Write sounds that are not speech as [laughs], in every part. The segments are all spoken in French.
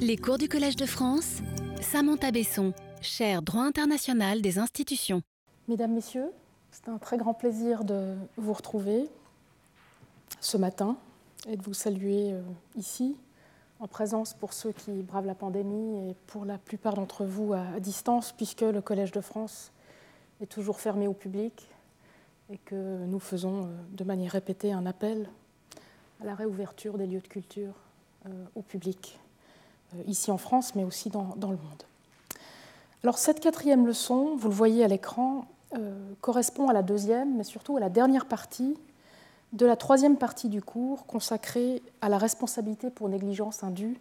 Les cours du Collège de France, Samantha Besson, chaire droit international des institutions. Mesdames, Messieurs, c'est un très grand plaisir de vous retrouver ce matin et de vous saluer euh, ici, en présence pour ceux qui bravent la pandémie et pour la plupart d'entre vous à distance, puisque le Collège de France est toujours fermé au public et que nous faisons euh, de manière répétée un appel à la réouverture des lieux de culture euh, au public. Euh, ici en France, mais aussi dans, le monde. Alors cette quatrième leçon, vous le voyez à l'écran, euh, correspond à la deuxième, mais surtout à la dernière partie de la troisième partie du cours consacrée à la responsabilité pour négligence indue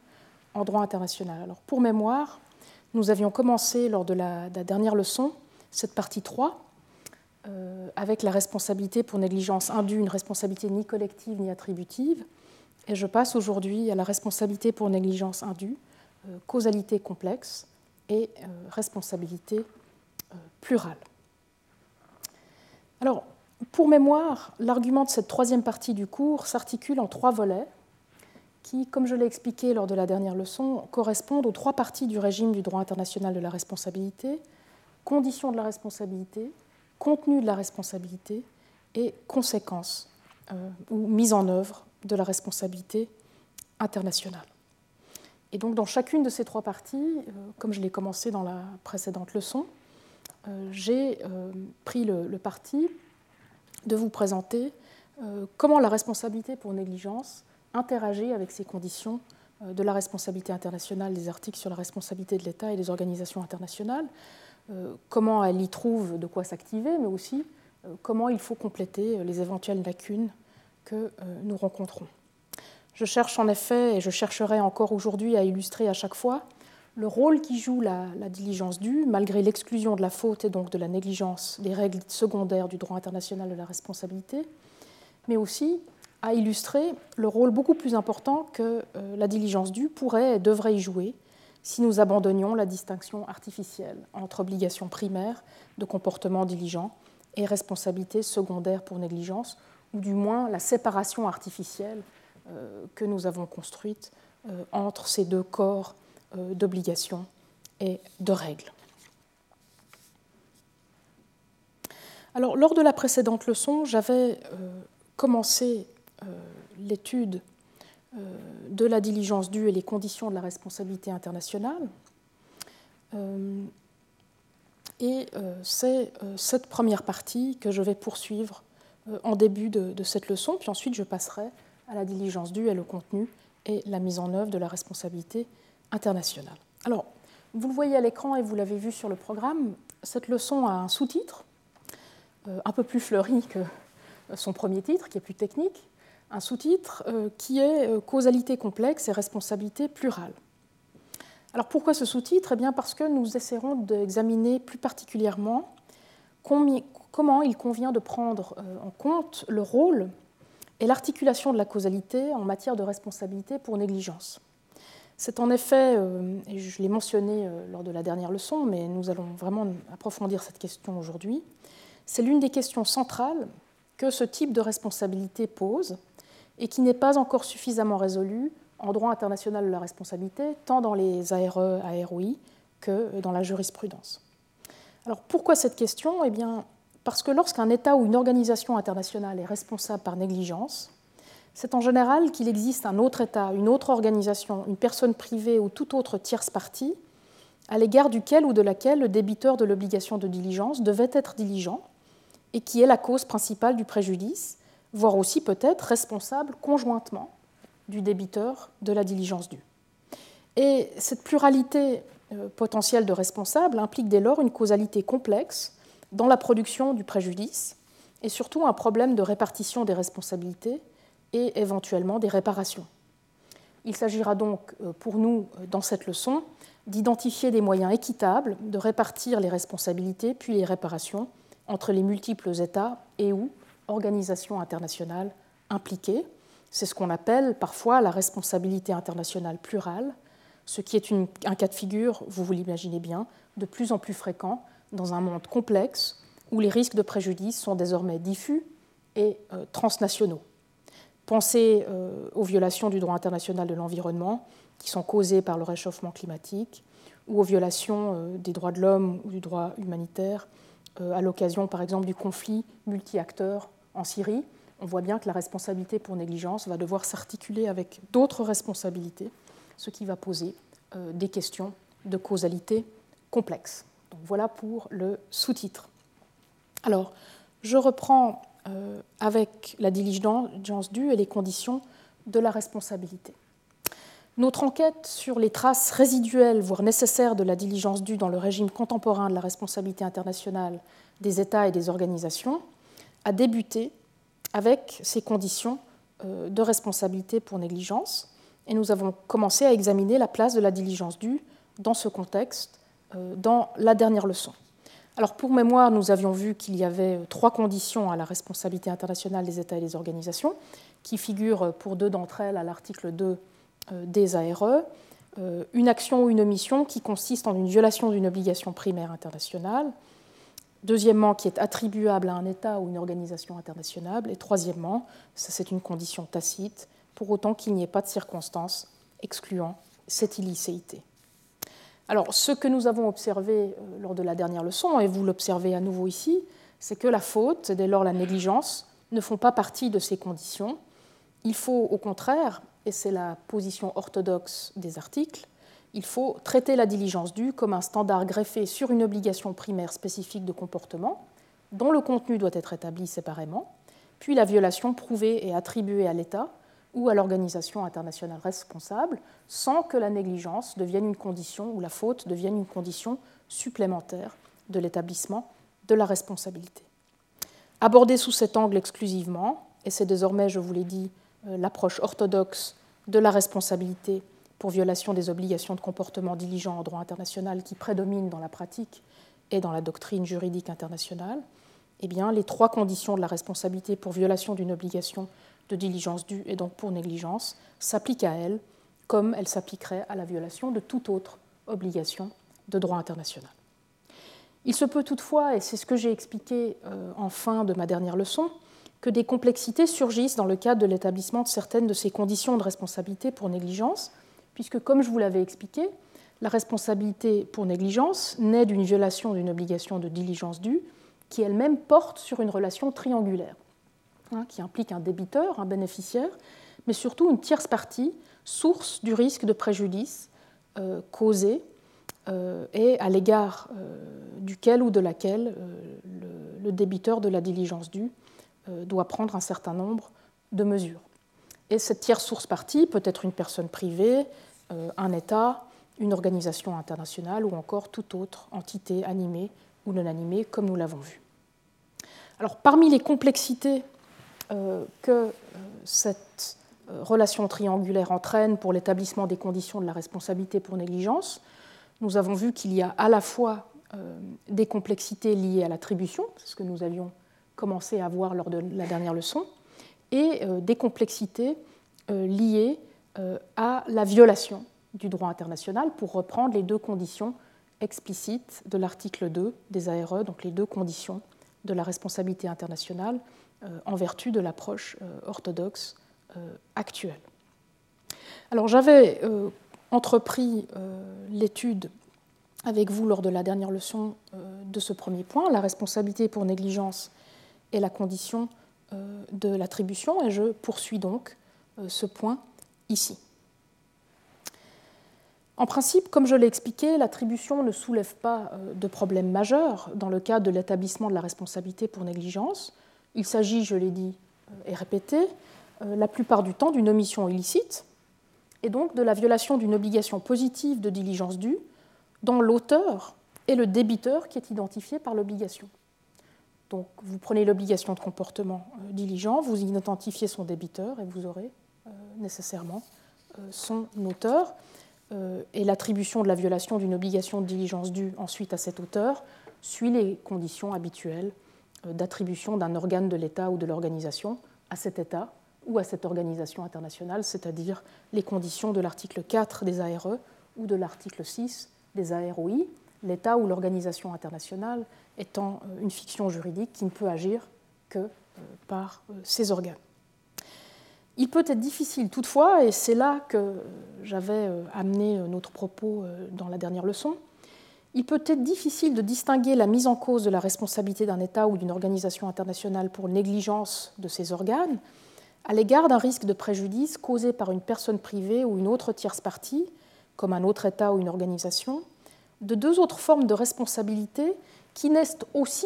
en droit international. Alors pour mémoire, nous avions commencé lors de la, dernière leçon cette partie 3 euh, avec la responsabilité pour négligence indue, une responsabilité ni collective ni attributive. Et je passe aujourd'hui à la responsabilité pour négligence indue, euh, causalité complexe et euh, responsabilité euh, plurale. Alors, pour mémoire, l'argument de cette troisième partie du cours s'articule en trois volets qui, comme je l'ai expliqué lors de la dernière leçon, correspondent aux trois parties du régime du droit international de la responsabilité, conditions de la responsabilité, contenu de la responsabilité et conséquences ou mise en œuvre de la responsabilité internationale. Et donc dans chacune de ces trois parties, euh, comme je l'ai commencé dans la précédente leçon, euh, j'ai euh, pris le, parti de vous présenter comment la responsabilité pour négligence interagit avec ces conditions de la responsabilité internationale des articles sur la responsabilité de l'État et des organisations internationales, comment elle y trouve de quoi s'activer, mais aussi comment il faut compléter les éventuelles lacunes que nous rencontrons. Je cherche en effet, et je chercherai encore aujourd'hui à illustrer à chaque fois, le rôle qui joue la, diligence due, malgré l'exclusion de la faute et donc de la négligence des règles secondaires du droit international de la responsabilité, mais aussi à illustrer le rôle beaucoup plus important que euh, la diligence due pourrait et devrait y jouer si nous abandonnions la distinction artificielle entre obligation primaire de comportement diligent et responsabilité secondaire pour négligence, ou du moins la séparation artificielle euh, que nous avons construite euh, entre ces deux corps euh, d'obligations et de règles. Alors, lors de la précédente leçon, j'avais commencé l'étude de la diligence due et les conditions de la responsabilité internationale. Et c'est cette première partie que je vais poursuivre en début de cette leçon, puis ensuite je passerai à la diligence due et le contenu et la mise en œuvre de la responsabilité internationale. Alors, vous le voyez à l'écran et vous l'avez vu sur le programme, cette leçon a un sous-titre, euh, un peu plus fleuri que son premier titre, qui est plus technique, un sous-titre euh, qui est euh, Causalité complexe et responsabilité plurale. Alors pourquoi ce sous-titre? Eh bien parce que nous essaierons d'examiner plus particulièrement comment il convient de prendre en compte le rôle et l'articulation de la causalité en matière de responsabilité pour négligence. C'est en effet, euh, et je l'ai mentionné euh, lors de la dernière leçon, mais nous allons vraiment approfondir cette question aujourd'hui, c'est l'une des questions centrales que ce type de responsabilité pose et qui n'est pas encore suffisamment résolue en droit international de la responsabilité, tant dans les ARE, AROI que dans la jurisprudence. Alors pourquoi cette question? Eh bien, parce que lorsqu'un État ou une organisation internationale est responsable par négligence, c'est en général qu'il existe un autre État, une autre organisation, une personne privée ou toute autre tierce partie à l'égard duquel ou de laquelle le débiteur de l'obligation de diligence devait être diligent et qui est la cause principale du préjudice, voire aussi peut-être responsable conjointement du débiteur de la diligence due. Et cette pluralité euh, potentielle de responsables implique dès lors une causalité complexe dans la production du préjudice et surtout un problème de répartition des responsabilités et éventuellement des réparations. Il s'agira donc euh, pour nous, euh, dans cette leçon, d'identifier des moyens équitables de répartir les responsabilités puis les réparations entre les multiples États et ou organisations internationales impliquées. C'est ce qu'on appelle parfois la responsabilité internationale plurale, ce qui est un cas de figure, vous vous l'imaginez bien, de plus en plus fréquent dans un monde complexe où les risques de préjudice sont désormais diffus et euh, transnationaux. Pensez euh, aux violations du droit international de l'environnement qui sont causées par le réchauffement climatique ou aux violations des droits de l'homme ou du droit humanitaire à l'occasion, par exemple, du conflit multi-acteurs en Syrie. On voit bien que la responsabilité pour négligence va devoir s'articuler avec d'autres responsabilités, ce qui va poser des questions de causalité complexes. Voilà pour le sous-titre. Alors, je reprends euh, avec la diligence due et les conditions de la responsabilité. Notre enquête sur les traces résiduelles, voire nécessaires, de la diligence due dans le régime contemporain de la responsabilité internationale des États et des organisations a débuté avec ces conditions euh, de responsabilité pour négligence, et nous avons commencé à examiner la place de la diligence due dans ce contexte euh, dans la dernière leçon. Alors pour mémoire, nous avions vu qu'il y avait euh, trois conditions à la responsabilité internationale des États et des organisations, qui figurent euh, pour deux d'entre elles à l'article 2 euh, des ARE. Une action ou une omission qui consiste en une violation d'une obligation primaire internationale. Deuxièmement, qui est attribuable à un État ou une organisation internationale. Et troisièmement, c'est une condition tacite, pour autant qu'il n'y ait pas de circonstances excluant cette illicéité. Alors, ce que nous avons observé euh, lors de la dernière leçon, et vous l'observez à nouveau ici, c'est que la faute, et dès lors la négligence, ne font pas partie de ces conditions. Il faut au contraire, et c'est la position orthodoxe des articles, il faut traiter la diligence due comme un standard greffé sur une obligation primaire spécifique de comportement, dont le contenu doit être établi séparément, puis la violation prouvée et attribuée à l'État ou à l'organisation internationale responsable sans que la négligence devienne une condition ou la faute devienne une condition supplémentaire de l'établissement de la responsabilité. Abordé sous cet angle exclusivement, et c'est désormais, je vous l'ai dit, euh, l'approche orthodoxe de la responsabilité pour violation des obligations de comportement diligent en droit international qui prédomine dans la pratique et dans la doctrine juridique internationale, eh bien, les trois conditions de la responsabilité pour violation d'une obligation de diligence due et donc pour négligence s'applique à elle comme elle s'appliquerait à la violation de toute autre obligation de droit international. Il se peut toutefois, et c'est ce que j'ai expliqué euh, en fin de ma dernière leçon, que des complexités surgissent dans le cadre de l'établissement de certaines de ces conditions de responsabilité pour négligence, puisque, comme je vous l'avais expliqué, la responsabilité pour négligence naît d'une violation d'une obligation de diligence due qui elle-même porte sur une relation triangulaire. Hein, qui implique un débiteur, un bénéficiaire, mais surtout une tierce partie, source du risque de préjudice euh, causé euh, et à l'égard euh, duquel ou de laquelle le, le, débiteur de la diligence due doit prendre un certain nombre de mesures. Et cette tierce source partie peut être une personne privée, un État, une organisation internationale ou encore toute autre entité animée ou non animée, comme nous l'avons vu. Alors, parmi les complexités que euh, cette euh, relation triangulaire entraîne pour l'établissement des conditions de la responsabilité pour négligence, nous avons vu qu'il y a à la fois des complexités liées à l'attribution, c'est ce que nous avions commencé à voir lors de la dernière leçon, et des complexités liées à la violation du droit international, pour reprendre les deux conditions explicites de l'article 2 des ARE, donc les deux conditions de la responsabilité internationale euh, en vertu de l'approche euh, orthodoxe euh, actuelle. Alors j'avais entrepris l'étude avec vous lors de la dernière leçon de ce premier point, la responsabilité pour négligence et la condition de l'attribution, et je poursuis donc ce point ici. En principe, comme je l'ai expliqué, l'attribution ne soulève pas de problème majeur dans le cadre de l'établissement de la responsabilité pour négligence, il s'agit, je l'ai dit euh, et répété, euh, la plupart du temps d'une omission illicite et donc de la violation d'une obligation positive de diligence due dont l'auteur est le débiteur qui est identifié par l'obligation. Donc vous prenez l'obligation de comportement euh, diligent, vous identifiez son débiteur et vous aurez nécessairement son auteur. Et l'attribution de la violation d'une obligation de diligence due ensuite à cet auteur suit les conditions habituelles d'attribution d'un organe de l'État ou de l'organisation à cet État ou à cette organisation internationale, c'est-à-dire les conditions de l'article 4 des ARE ou de l'article 6 des AROI, l'État ou l'organisation internationale étant euh, une fiction juridique qui ne peut agir que euh, par ces organes. Il peut être difficile toutefois, et c'est là que j'avais amené notre propos dans la dernière leçon, il peut être difficile de distinguer la mise en cause de la responsabilité d'un État ou d'une organisation internationale pour négligence de ses organes à l'égard d'un risque de préjudice causé par une personne privée ou une autre tierce partie, comme un autre État ou une organisation, de deux autres formes de responsabilité qui naissent aussi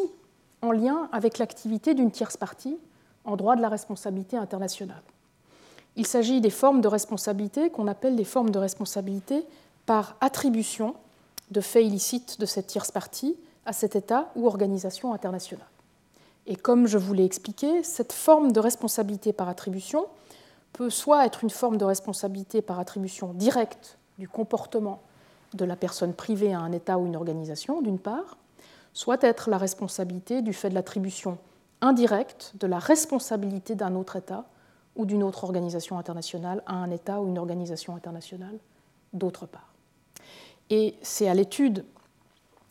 en lien avec l'activité d'une tierce partie en droit de la responsabilité internationale. Il s'agit des formes de responsabilité qu'on appelle les formes de responsabilité par attribution de faits illicites de cette tierce partie à cet État ou organisation internationale. Et comme je vous l'ai expliqué, cette forme de responsabilité par attribution peut soit être une forme de responsabilité par attribution directe du comportement de la personne privée à un État ou une organisation, d'une part, soit être la responsabilité du fait de l'attribution indirecte de la responsabilité d'un autre État ou d'une autre organisation internationale à un État ou une organisation internationale, d'autre part. Et c'est à l'étude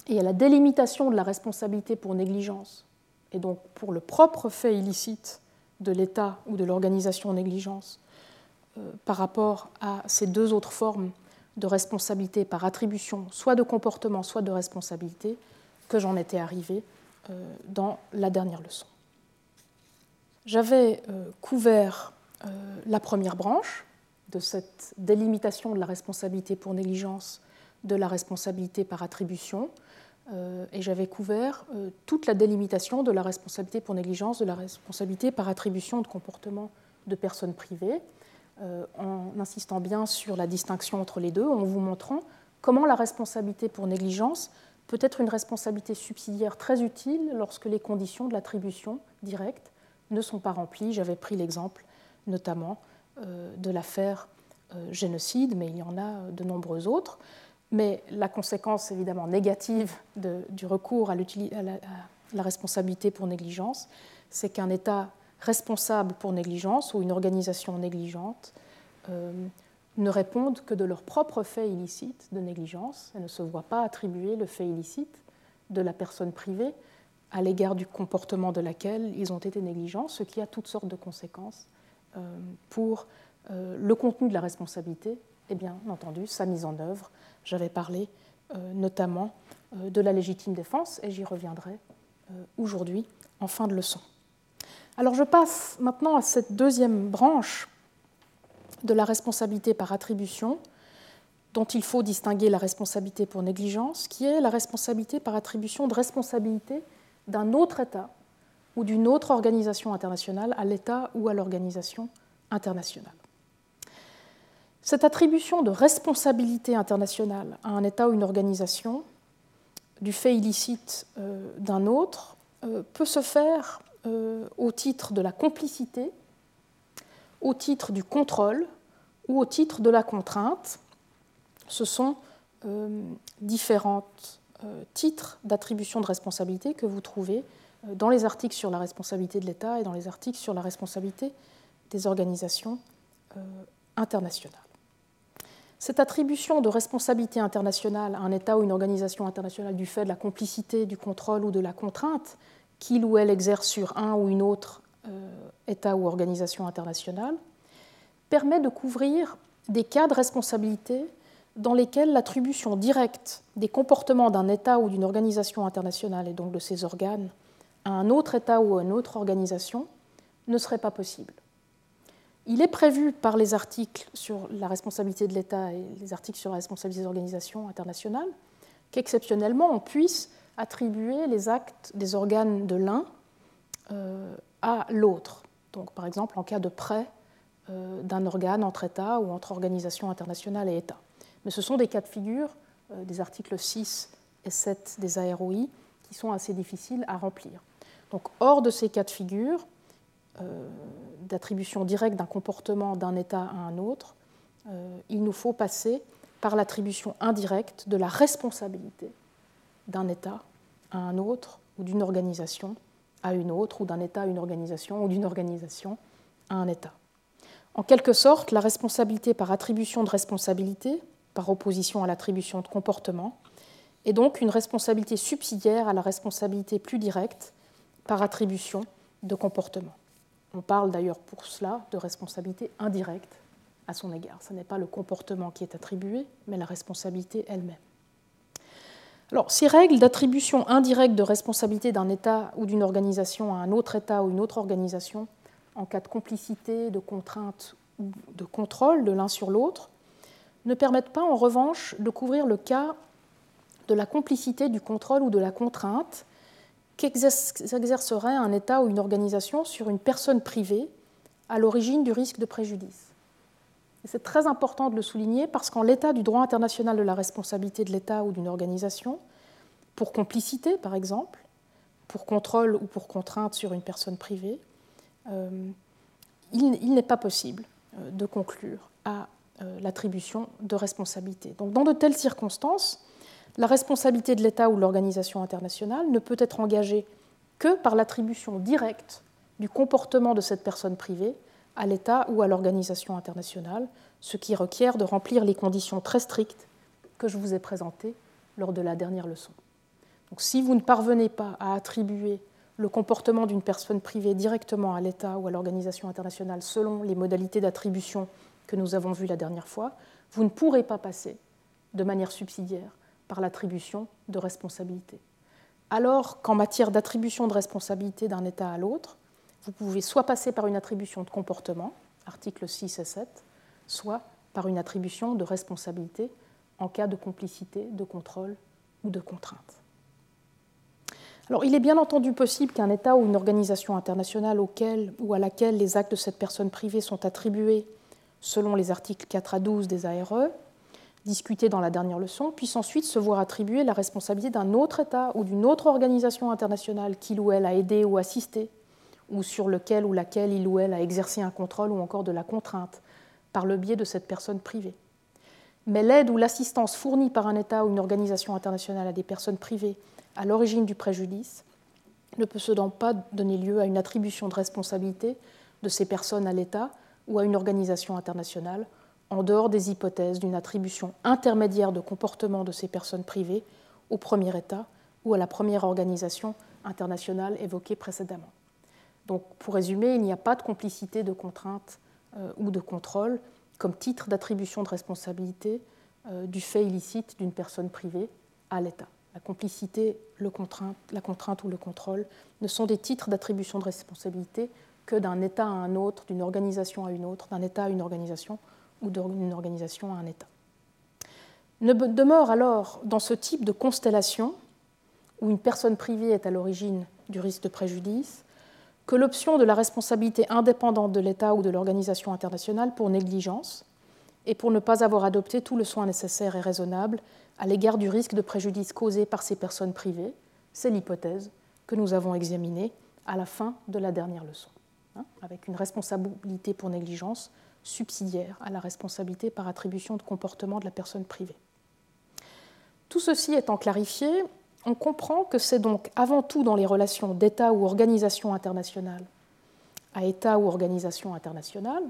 et à la délimitation de la responsabilité pour négligence, et donc pour le propre fait illicite de l'État ou de l'organisation négligence, euh, par rapport à ces deux autres formes de responsabilité par attribution, soit de comportement, soit de responsabilité, que j'en étais arrivé euh, dans la dernière leçon. J'avais euh, couvert la première branche de cette délimitation de la responsabilité pour négligence de la responsabilité par attribution, euh, et j'avais couvert euh, toute la délimitation de la responsabilité pour négligence, de la responsabilité par attribution de comportement de personnes privées, euh, en insistant bien sur la distinction entre les deux, en vous montrant comment la responsabilité pour négligence peut être une responsabilité subsidiaire très utile lorsque les conditions de l'attribution directe ne sont pas remplies. J'avais pris l'exemple notamment de l'affaire génocide, mais il y en a de nombreux autres. Mais la conséquence évidemment négative du recours à, la, responsabilité pour négligence, c'est qu'un État responsable pour négligence ou une organisation négligente euh, ne répondent que de leur propre fait illicite de négligence et ne se voient pas attribuer le fait illicite de la personne privée à l'égard du comportement de laquelle ils ont été négligents, ce qui a toutes sortes de conséquences euh, pour euh, le contenu de la responsabilité et bien entendu sa mise en œuvre j'avais parlé euh, notamment euh, de la légitime défense et j'y reviendrai euh, aujourd'hui en fin de leçon. Alors je passe maintenant à cette deuxième branche de la responsabilité par attribution dont il faut distinguer la responsabilité pour négligence, qui est la responsabilité par attribution de responsabilité d'un autre État ou d'une autre organisation internationale à l'État ou à l'organisation internationale. Cette attribution de responsabilité internationale à un État ou une organisation du fait illicite euh, d'un autre euh, peut se faire euh, au titre de la complicité, au titre du contrôle ou au titre de la contrainte. Ce sont différents titres d'attribution de responsabilité que vous trouvez dans les articles sur la responsabilité de l'État et dans les articles sur la responsabilité des organisations internationales. Cette attribution de responsabilité internationale à un État ou une organisation internationale du fait de la complicité, du contrôle ou de la contrainte qu'il ou elle exerce sur un ou une autre euh, État ou organisation internationale permet de couvrir des cas de responsabilité dans lesquels l'attribution directe des comportements d'un État ou d'une organisation internationale et donc de ses organes à un autre État ou à une autre organisation ne serait pas possible. Il est prévu par les articles sur la responsabilité de l'État et les articles sur la responsabilité des organisations internationales qu'exceptionnellement on puisse attribuer les actes des organes de l'un euh, à l'autre. Donc, par exemple, en cas de prêt euh, d'un organe entre États ou entre organisations internationales et États. Mais ce sont des cas de figure euh, des articles 6 et 7 des AROI qui sont assez difficiles à remplir. Donc, hors de ces cas de figure, d'attribution directe d'un comportement d'un État à un autre, euh, il nous faut passer par l'attribution indirecte de la responsabilité d'un État à un autre, ou d'une organisation à une autre, ou d'un État à une organisation, ou d'une organisation à un État. En quelque sorte, la responsabilité par attribution de responsabilité, par opposition à l'attribution de comportement, est donc une responsabilité subsidiaire à la responsabilité plus directe par attribution de comportement. On parle d'ailleurs pour cela de responsabilité indirecte à son égard. Ce n'est pas le comportement qui est attribué, mais la responsabilité elle-même. Alors, ces règles d'attribution indirecte de responsabilité d'un État ou d'une organisation à un autre État ou une autre organisation, en cas de complicité, de contrainte ou de contrôle de l'un sur l'autre, ne permettent pas en revanche de couvrir le cas de la complicité, du contrôle ou de la contrainte qu'exercerait un État ou une organisation sur une personne privée à l'origine du risque de préjudice. C'est très important de le souligner parce qu'en l'état du droit international de la responsabilité de l'État ou d'une organisation, pour complicité par exemple, pour contrôle ou pour contrainte sur une personne privée, euh, il, n'est pas possible euh, de conclure à euh, l'attribution de responsabilité. Donc dans de telles circonstances, la responsabilité de l'État ou de l'organisation internationale ne peut être engagée que par l'attribution directe du comportement de cette personne privée à l'État ou à l'organisation internationale, ce qui requiert de remplir les conditions très strictes que je vous ai présentées lors de la dernière leçon. Si vous ne parvenez pas à attribuer le comportement d'une personne privée directement à l'État ou à l'organisation internationale selon les modalités d'attribution que nous avons vues la dernière fois, vous ne pourrez pas passer de manière subsidiaire par l'attribution de responsabilité. Alors qu'en matière d'attribution de responsabilité d'un État à l'autre, vous pouvez soit passer par une attribution de comportement, articles 6 et 7, soit par une attribution de responsabilité en cas de complicité, de contrôle ou de contrainte. Alors, il est bien entendu possible qu'un État ou une organisation internationale auquel ou à laquelle les actes de cette personne privée sont attribués selon les articles 4 à 12 des ARE discuté dans la dernière leçon, puisse ensuite se voir attribuer la responsabilité d'un autre État ou d'une autre organisation internationale qu'il ou elle a aidé ou assisté, ou sur lequel ou laquelle il ou elle a exercé un contrôle ou encore de la contrainte, par le biais de cette personne privée. Mais l'aide ou l'assistance fournie par un État ou une organisation internationale à des personnes privées à l'origine du préjudice ne peut cependant pas donner lieu à une attribution de responsabilité de ces personnes à l'État ou à une organisation internationale en dehors des hypothèses d'une attribution intermédiaire de comportement de ces personnes privées au premier État ou à la première organisation internationale évoquée précédemment. Donc, pour résumer, il n'y a pas de complicité de contrainte euh, ou de contrôle comme titre d'attribution de responsabilité euh, du fait illicite d'une personne privée à l'État. La complicité, la contrainte ou le contrôle ne sont des titres d'attribution de responsabilité que d'un État à un autre, d'une organisation à une autre, d'un État à une organisation ou d'une organisation à un État. Ne demeure alors dans ce type de constellation, où une personne privée est à l'origine du risque de préjudice, que l'option de la responsabilité indépendante de l'État ou de l'organisation internationale pour négligence et pour ne pas avoir adopté tout le soin nécessaire et raisonnable à l'égard du risque de préjudice causé par ces personnes privées. C'est l'hypothèse que nous avons examinée à la fin de la dernière leçon, hein, avec une responsabilité pour négligence subsidiaire à la responsabilité par attribution de comportement de la personne privée. Tout ceci étant clarifié, on comprend que c'est donc avant tout dans les relations d'État ou organisation internationale à État ou organisation internationale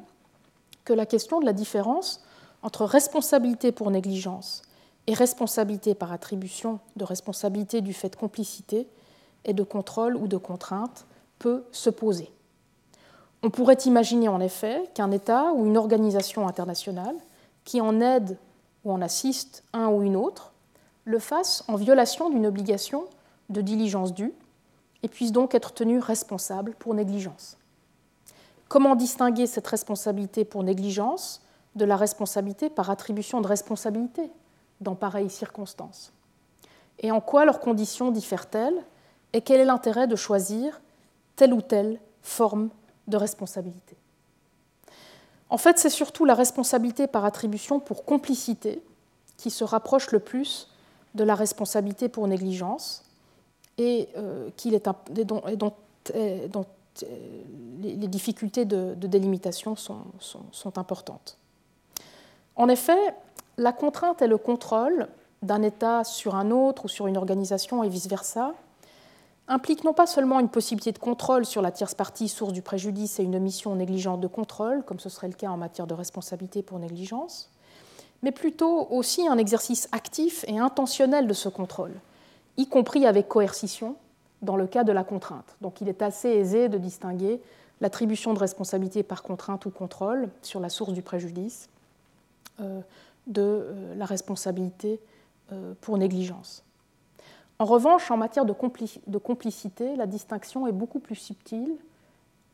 que la question de la différence entre responsabilité pour négligence et responsabilité par attribution de responsabilité du fait de complicité et de contrôle ou de contrainte peut se poser. On pourrait imaginer en effet qu'un État ou une organisation internationale qui en aide ou en assiste un ou une autre le fasse en violation d'une obligation de diligence due et puisse donc être tenu responsable pour négligence. Comment distinguer cette responsabilité pour négligence de la responsabilité par attribution de responsabilité dans pareilles circonstances? Et en quoi leurs conditions diffèrent-elles? Et quel est l'intérêt de choisir telle ou telle forme de responsabilité. En fait, c'est surtout la responsabilité par attribution pour complicité qui se rapproche le plus de la responsabilité pour négligence et, dont, les difficultés de, délimitation sont, sont importantes. En effet, la contrainte et le contrôle d'un État sur un autre ou sur une organisation et vice-versa implique non pas seulement une possibilité de contrôle sur la tierce partie source du préjudice et une omission négligente de contrôle, comme ce serait le cas en matière de responsabilité pour négligence, mais plutôt aussi un exercice actif et intentionnel de ce contrôle, y compris avec coercition dans le cas de la contrainte. Donc il est assez aisé de distinguer l'attribution de responsabilité par contrainte ou contrôle sur la source du préjudice, de la responsabilité pour négligence. En revanche, en matière de, complicité, la distinction est beaucoup plus subtile,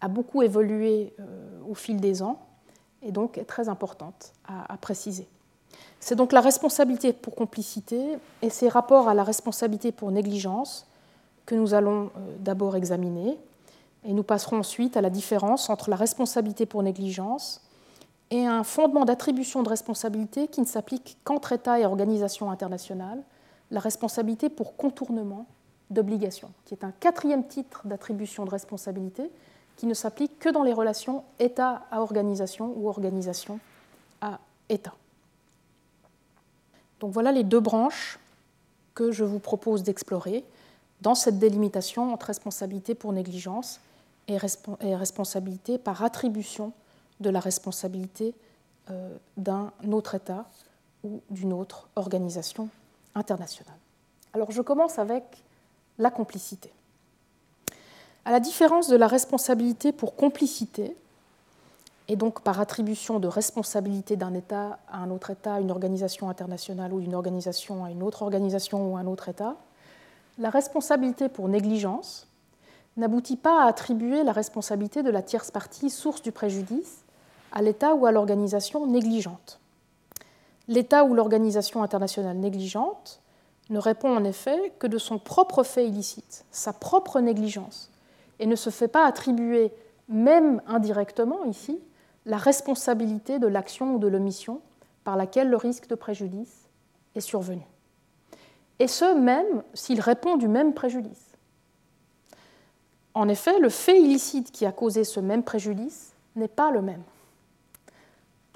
a beaucoup évolué au fil des ans et donc est très importante à préciser. C'est donc la responsabilité pour complicité et ses rapports à la responsabilité pour négligence que nous allons euh, d'abord examiner. Et nous passerons ensuite à la différence entre la responsabilité pour négligence et un fondement d'attribution de responsabilité qui ne s'applique qu'entre États et organisations internationales, la responsabilité pour contournement d'obligation, qui est un quatrième titre d'attribution de responsabilité qui ne s'applique que dans les relations État à organisation ou organisation à État. Donc voilà les deux branches que je vous propose d'explorer dans cette délimitation entre responsabilité pour négligence et, responsabilité par attribution de la responsabilité euh, d'un autre État ou d'une autre organisation internationale. Alors je commence avec la complicité. À la différence de la responsabilité pour complicité, et donc par attribution de responsabilité d'un État à un autre État, une organisation internationale ou d'une organisation à une autre organisation ou un autre État, la responsabilité pour négligence n'aboutit pas à attribuer la responsabilité de la tierce partie source du préjudice à l'État ou à l'organisation négligente. L'État ou l'organisation internationale négligente ne répond en effet que de son propre fait illicite, sa propre négligence, et ne se fait pas attribuer, même indirectement ici, la responsabilité de l'action ou de l'omission par laquelle le risque de préjudice est survenu. Et ce, même s'il répond du même préjudice. En effet, le fait illicite qui a causé ce même préjudice n'est pas le même.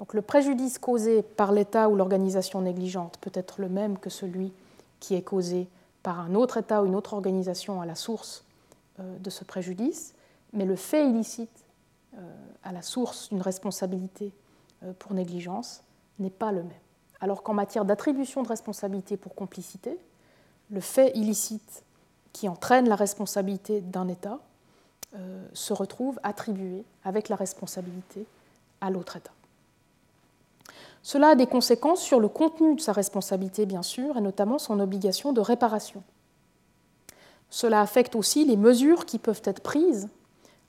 Donc le préjudice causé par l'État ou l'organisation négligente peut être le même que celui qui est causé par un autre État ou une autre organisation à la source euh, de ce préjudice, mais le fait illicite euh, à la source d'une responsabilité euh, pour négligence n'est pas le même. Alors qu'en matière d'attribution de responsabilité pour complicité, le fait illicite qui entraîne la responsabilité d'un État se retrouve attribué avec la responsabilité à l'autre État. Cela a des conséquences sur le contenu de sa responsabilité, bien sûr, et notamment son obligation de réparation. Cela affecte aussi les mesures qui peuvent être prises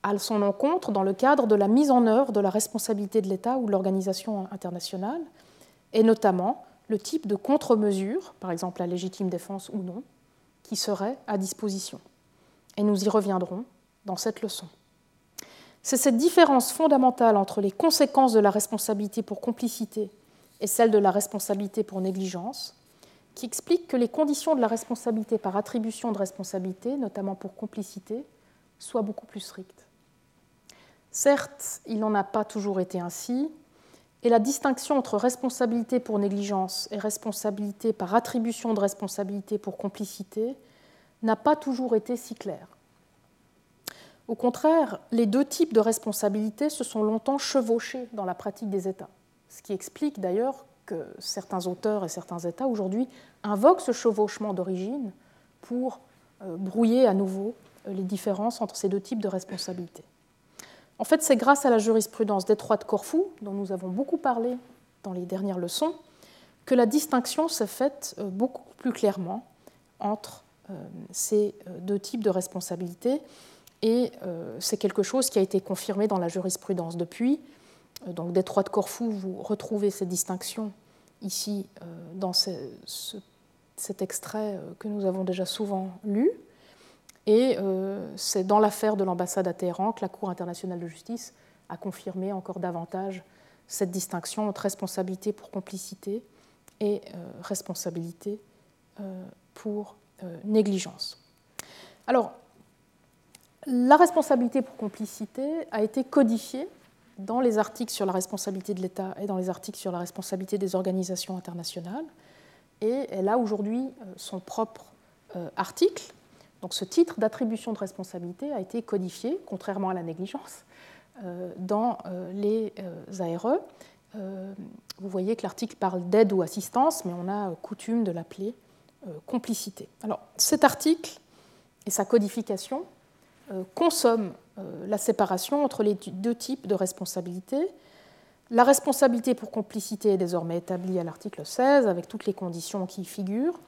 à son encontre dans le cadre de la mise en œuvre de la responsabilité de l'État ou de l'organisation internationale, et notamment le type de contre-mesure, par exemple la légitime défense ou non, qui serait à disposition. Et nous y reviendrons dans cette leçon. C'est cette différence fondamentale entre les conséquences de la responsabilité pour complicité et celle de la responsabilité pour négligence qui explique que les conditions de la responsabilité par attribution de responsabilité, notamment pour complicité, soient beaucoup plus strictes. Certes, il n'en a pas toujours été ainsi, et la distinction entre responsabilité pour négligence et responsabilité par attribution de responsabilité pour complicité n'a pas toujours été si claire. Au contraire, les deux types de responsabilité se sont longtemps chevauchés dans la pratique des États, ce qui explique d'ailleurs que certains auteurs et certains États aujourd'hui invoquent ce chevauchement d'origine pour euh, brouiller à nouveau euh, les différences entre ces deux types de responsabilité. En fait, c'est grâce à la jurisprudence Détroit de Corfou, dont nous avons beaucoup parlé dans les dernières leçons, que la distinction s'est faite euh, beaucoup plus clairement entre ces deux types de responsabilités. Et c'est quelque chose qui a été confirmé dans la jurisprudence depuis. Donc, Détroit de Corfou, vous retrouvez ces distinctions ici dans cet extrait que nous avons déjà souvent lu. Et euh, c'est dans l'affaire de l'ambassade à Téhéran que la Cour internationale de justice a confirmé encore davantage cette distinction entre responsabilité pour complicité et euh, responsabilité euh, pour négligence. Alors, la responsabilité pour complicité a été codifiée dans les articles sur la responsabilité de l'État et dans les articles sur la responsabilité des organisations internationales. Et elle a aujourd'hui son propre article donc ce titre d'attribution de responsabilité a été codifié, contrairement à la négligence, euh, dans euh, les euh, ARE. Vous voyez que l'article parle d'aide ou assistance, mais on a coutume de l'appeler complicité. Alors cet article et sa codification consomme la séparation entre les deux types de responsabilité. La responsabilité pour complicité est désormais établie à l'article 16 avec toutes les conditions qui y figurent,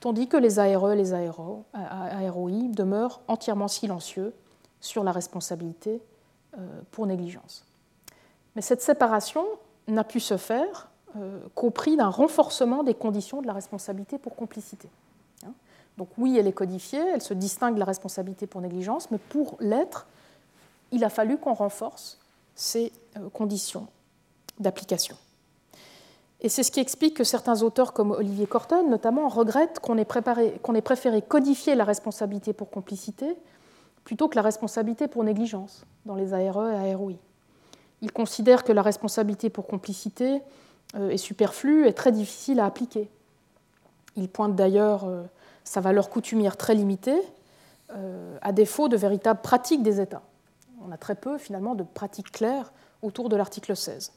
tandis que les ARE et les ARO, AROI demeurent entièrement silencieux sur la responsabilité pour négligence. Mais cette séparation n'a pu se faire euh, qu'au prix d'un renforcement des conditions de la responsabilité pour complicité. Donc oui, elle est codifiée, elle se distingue de la responsabilité pour négligence, mais pour l'être, il a fallu qu'on renforce ces euh, conditions d'application. Et c'est ce qui explique que certains auteurs comme Olivier Corton, notamment, regrettent qu'on ait, ait, préféré codifier la responsabilité pour complicité plutôt que la responsabilité pour négligence dans les ARE et AROI. Il considère que la responsabilité pour complicité euh, est superflue et très difficile à appliquer. Il pointe d'ailleurs euh, sa valeur coutumière très limitée, euh, à défaut de véritables pratiques des États. On a très peu finalement de pratiques claires autour de l'article 16.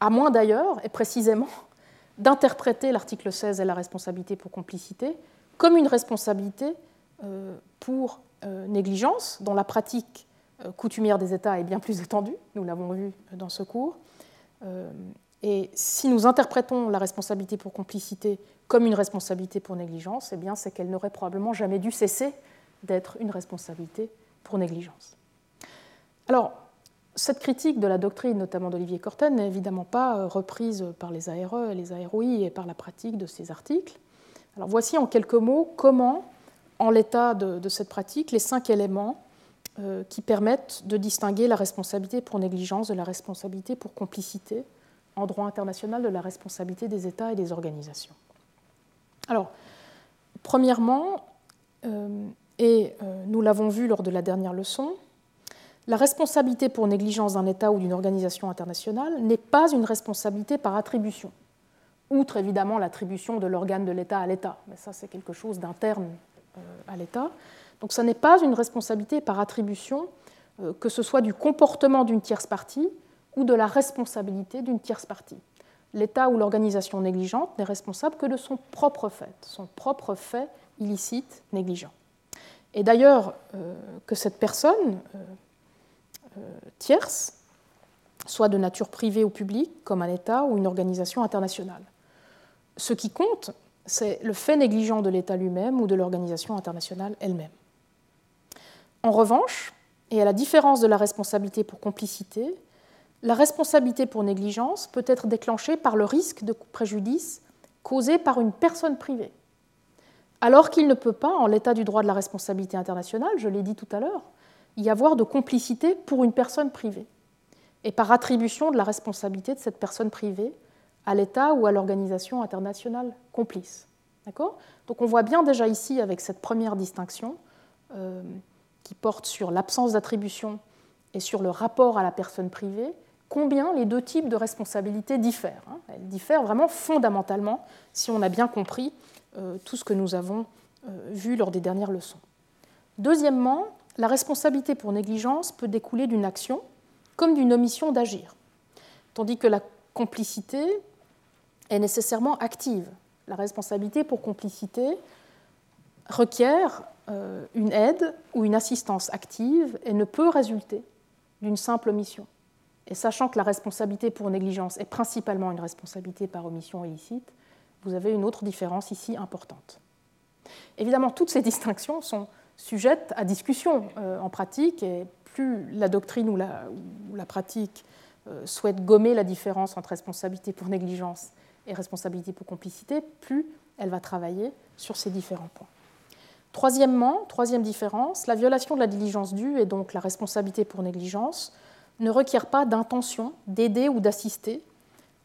À moins d'ailleurs, et précisément, [laughs] d'interpréter l'article 16 et la responsabilité pour complicité comme une responsabilité pour négligence, dont la pratique euh, coutumière des États est bien plus étendue, nous l'avons vu dans ce cours. Euh, et si nous interprétons la responsabilité pour complicité comme une responsabilité pour négligence, eh c'est qu'elle n'aurait probablement jamais dû cesser d'être une responsabilité pour négligence. Alors, cette critique de la doctrine, notamment d'Olivier Corten, n'est évidemment pas euh, reprise par les ARE et les AROI et par la pratique de ces articles. Alors voici en quelques mots comment, en l'état de, de cette pratique, les cinq éléments euh, qui permettent de distinguer la responsabilité pour négligence de la responsabilité pour complicité en droit international de la responsabilité des États et des organisations. Alors, premièrement, euh, et euh, nous l'avons vu lors de la dernière leçon, la responsabilité pour négligence d'un État ou d'une organisation internationale n'est pas une responsabilité par attribution, outre évidemment l'attribution de l'organe de l'État à l'État, mais ça c'est quelque chose d'interne à l'État. Donc ce n'est pas une responsabilité par attribution, euh, que ce soit du comportement d'une tierce partie ou de la responsabilité d'une tierce partie. L'État ou l'organisation négligente n'est responsable que de son propre fait, son propre fait illicite négligent. Et d'ailleurs, euh, que cette personne euh, tierce soit de nature privée ou publique, comme un État ou une organisation internationale. Ce qui compte, c'est le fait négligent de l'État lui-même ou de l'organisation internationale elle-même. En revanche, et à la différence de la responsabilité pour complicité, la responsabilité pour négligence peut être déclenchée par le risque de préjudice causé par une personne privée, alors qu'il ne peut pas, en l'état du droit de la responsabilité internationale, je l'ai dit tout à l'heure, y avoir de complicité pour une personne privée, et par attribution de la responsabilité de cette personne privée à l'État ou à l'organisation internationale complice. Donc on voit bien déjà ici, avec cette première distinction, euh, qui porte sur l'absence d'attribution et sur le rapport à la personne privée, combien les deux types de responsabilités diffèrent. Hein. Elles diffèrent vraiment fondamentalement si on a bien compris euh, tout ce que nous avons euh, vu lors des dernières leçons. Deuxièmement, la responsabilité pour négligence peut découler d'une action comme d'une omission d'agir, tandis que la complicité est nécessairement active. La responsabilité pour complicité requiert euh, une aide ou une assistance active et ne peut résulter d'une simple omission. Et sachant que la responsabilité pour négligence est principalement une responsabilité par omission illicite, vous avez une autre différence ici importante. Évidemment, toutes ces distinctions sont sujettes à discussion euh, en pratique, et plus la doctrine ou la, pratique euh, souhaite gommer la différence entre responsabilité pour négligence et responsabilité pour complicité, plus elle va travailler sur ces différents points. Troisièmement, troisième différence, la violation de la diligence due et donc la responsabilité pour négligence ne requiert pas d'intention d'aider ou d'assister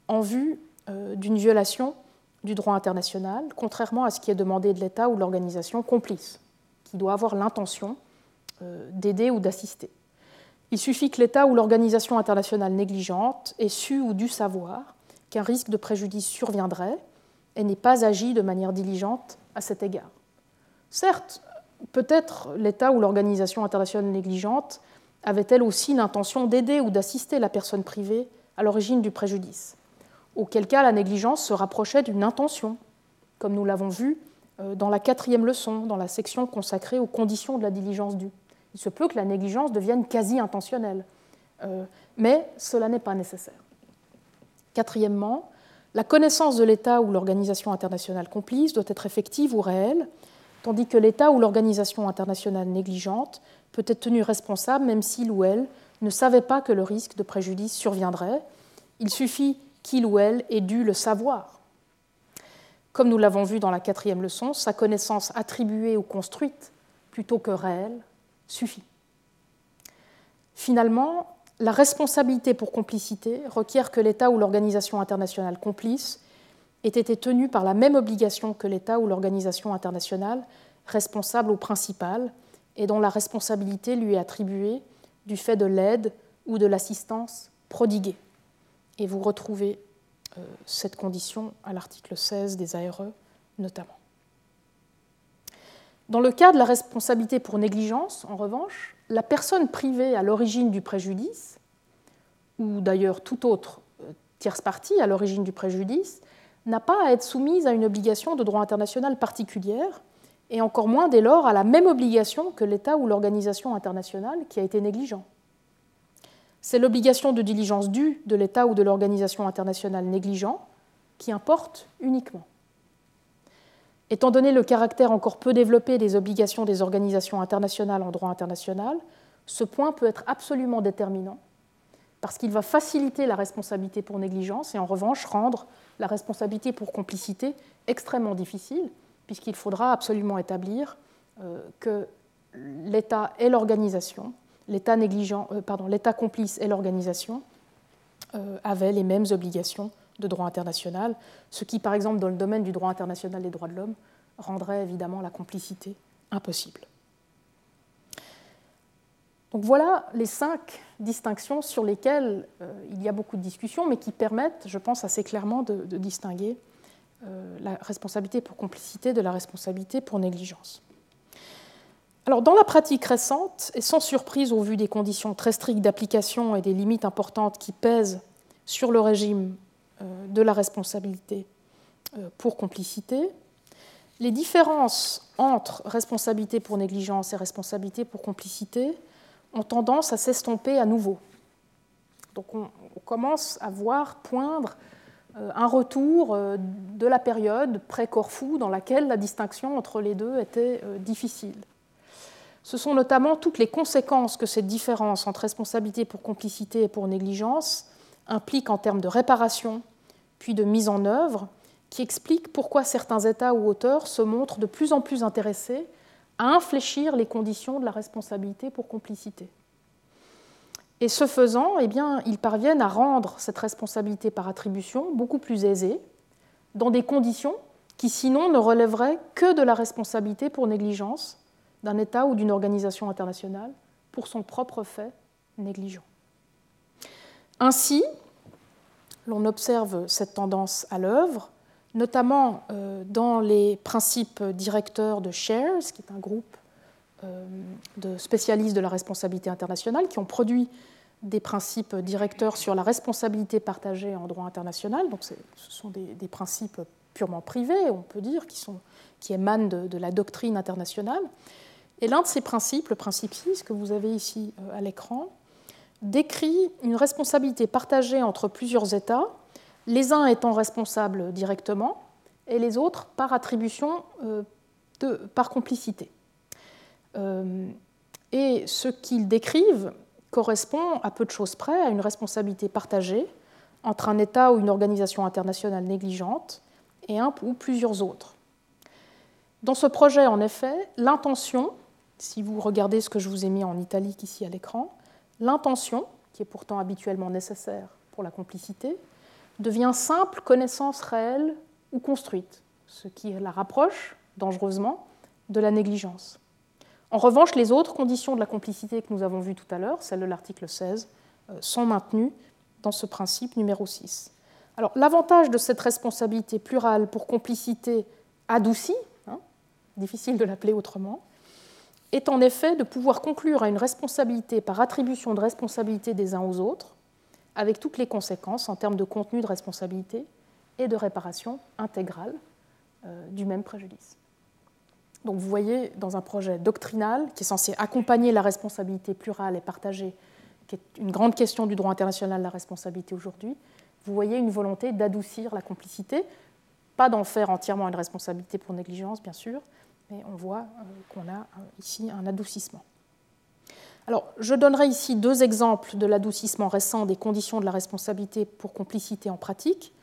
en vue euh, d'une violation du droit international, contrairement à ce qui est demandé de l'État ou de l'organisation complice, qui doit avoir l'intention euh, d'aider ou d'assister. Il suffit que l'État ou l'organisation internationale négligente ait su ou dû savoir qu'un risque de préjudice surviendrait et n'ait pas agi de manière diligente à cet égard. Certes, peut-être l'État ou l'organisation internationale négligente avait-elle aussi l'intention d'aider ou d'assister la personne privée à l'origine du préjudice, auquel cas la négligence se rapprochait d'une intention, comme nous l'avons vu euh, dans la quatrième leçon, dans la section consacrée aux conditions de la diligence due. Il se peut que la négligence devienne quasi intentionnelle, euh, mais cela n'est pas nécessaire. Quatrièmement, la connaissance de l'État ou l'organisation internationale complice doit être effective ou réelle, tandis que l'État ou l'organisation internationale négligente peut être tenu responsable même s'il ou elle ne savait pas que le risque de préjudice surviendrait. Il suffit qu'il ou elle ait dû le savoir. Comme nous l'avons vu dans la quatrième leçon, sa connaissance attribuée ou construite plutôt que réelle suffit. Finalement, la responsabilité pour complicité requiert que l'État ou l'organisation internationale complice ait été tenu par la même obligation que l'État ou l'organisation internationale responsable au principal et dont la responsabilité lui est attribuée du fait de l'aide ou de l'assistance prodiguée. Et vous retrouvez euh, cette condition à l'article 16 des ARE notamment. Dans le cas de la responsabilité pour négligence, en revanche, la personne privée à l'origine du préjudice, ou d'ailleurs toute autre euh, tierce partie à l'origine du préjudice, n'a pas à être soumise à une obligation de droit international particulière, et encore moins dès lors à la même obligation que l'État ou l'organisation internationale qui a été négligent. C'est l'obligation de diligence due de l'État ou de l'organisation internationale négligent qui importe uniquement. Étant donné le caractère encore peu développé des obligations des organisations internationales en droit international, ce point peut être absolument déterminant parce qu'il va faciliter la responsabilité pour négligence et en revanche rendre la responsabilité pour complicité extrêmement difficile puisqu'il faudra absolument établir euh, que l'État et l'organisation, l'État euh, complice et l'organisation euh, avaient les mêmes obligations de droit international, ce qui, par exemple, dans le domaine du droit international des droits de l'homme, rendrait évidemment la complicité impossible. Donc voilà les cinq distinctions sur lesquelles il y a beaucoup de discussions, mais qui permettent, je pense, assez clairement de, distinguer la responsabilité pour complicité de la responsabilité pour négligence. Alors, dans la pratique récente, et sans surprise au vu des conditions très strictes d'application et des limites importantes qui pèsent sur le régime euh, de la responsabilité euh, pour complicité, les différences entre responsabilité pour négligence et responsabilité pour complicité ont tendance à s'estomper à nouveau. Donc on, commence à voir poindre euh, un retour de la période pré-Corfou dans laquelle la distinction entre les deux était difficile. Ce sont notamment toutes les conséquences que cette différence entre responsabilité pour complicité et pour négligence implique en termes de réparation puis de mise en œuvre, qui explique pourquoi certains États ou auteurs se montrent de plus en plus intéressés à infléchir les conditions de la responsabilité pour complicité. Et ce faisant, eh bien, ils parviennent à rendre cette responsabilité par attribution beaucoup plus aisée, dans des conditions qui sinon ne relèveraient que de la responsabilité pour négligence d'un État ou d'une organisation internationale pour son propre fait négligent. Ainsi, l'on observe cette tendance à l'œuvre, notamment euh, dans les principes directeurs de SHARES, qui est un groupe euh, de spécialistes de la responsabilité internationale, qui ont produit des principes directeurs sur la responsabilité partagée en droit international. Donc ce sont des, principes purement privés, on peut dire, qui, émanent de, la doctrine internationale. Et l'un de ces principes, le principe 6, que vous avez ici euh, à l'écran, décrit une responsabilité partagée entre plusieurs États, les uns étant responsables directement et les autres par attribution, euh, par complicité. Euh, et ce qu'ils décrivent correspond à peu de choses près à une responsabilité partagée entre un État ou une organisation internationale négligente et un ou plusieurs autres. Dans ce projet, en effet, l'intention, si vous regardez ce que je vous ai mis en italique ici à l'écran, L'intention, qui est pourtant habituellement nécessaire pour la complicité, devient simple connaissance réelle ou construite, ce qui la rapproche dangereusement de la négligence. En revanche, les autres conditions de la complicité que nous avons vues tout à l'heure, celles de l'article 16, euh, sont maintenues dans ce principe numéro 6. Alors, l'avantage de cette responsabilité plurale pour complicité adoucie, hein, difficile de l'appeler autrement, est en effet de pouvoir conclure à une responsabilité par attribution de responsabilité des uns aux autres, avec toutes les conséquences en termes de contenu de responsabilité et de réparation intégrale euh, du même préjudice. Donc vous voyez, dans un projet doctrinal qui est censé accompagner la responsabilité plurale et partagée, qui est une grande question du droit international de la responsabilité aujourd'hui, vous voyez une volonté d'adoucir la complicité, pas d'en faire entièrement une responsabilité pour négligence, bien sûr, mais on voit euh, qu'on a euh, ici un adoucissement. Alors, je donnerai ici deux exemples de l'adoucissement récent des conditions de la responsabilité pour complicité en pratique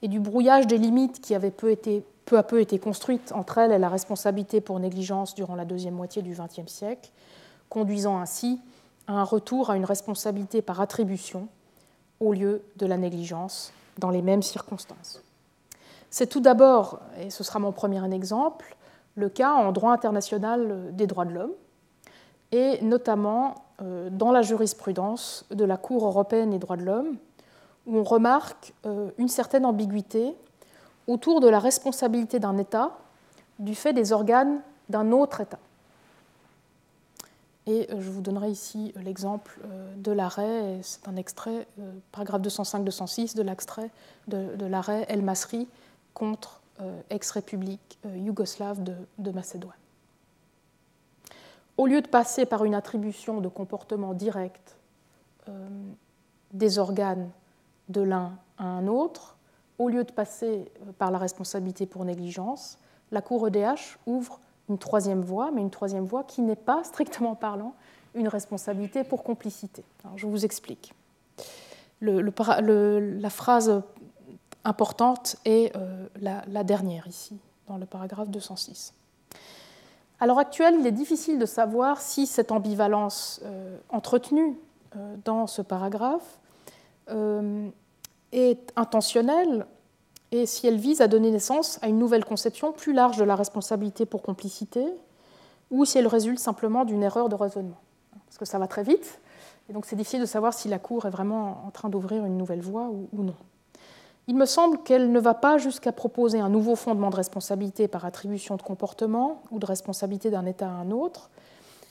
et du brouillage des limites qui avaient peu, peu à peu été construites entre elles et la responsabilité pour négligence durant la deuxième moitié du XXe siècle, conduisant ainsi à un retour à une responsabilité par attribution au lieu de la négligence dans les mêmes circonstances. C'est tout d'abord, et ce sera mon premier exemple, le cas en droit international des droits de l'homme, et notamment euh, dans la jurisprudence de la Cour européenne des droits de l'homme, où on remarque euh, une certaine ambiguïté autour de la responsabilité d'un État du fait des organes d'un autre État. Et euh, je vous donnerai ici l'exemple de l'arrêt, c'est un extrait, paragraphe 205-206 de l'extrait de, l'arrêt El Masri contre ex-république yougoslave de Macédoine au lieu de passer par une attribution de comportement direct euh, des organes de l'un à un autre, au lieu de passer euh, par la responsabilité pour négligence, la Cour EDH ouvre une troisième voie, mais une troisième voie qui n'est pas, strictement parlant, une responsabilité pour complicité. je vous explique. la phrase importante est euh, la dernière ici, dans le paragraphe 206. À l'heure actuelle, il est difficile de savoir si cette ambivalence euh, entretenue dans ce paragraphe est intentionnelle et si elle vise à donner naissance à une nouvelle conception plus large de la responsabilité pour complicité ou si elle résulte simplement d'une erreur de raisonnement. Parce que ça va très vite, et donc c'est difficile de savoir si la Cour est vraiment en train d'ouvrir une nouvelle voie ou non. Il me semble qu'elle ne va pas jusqu'à proposer un nouveau fondement de responsabilité par attribution de comportement ou de responsabilité d'un État à un autre,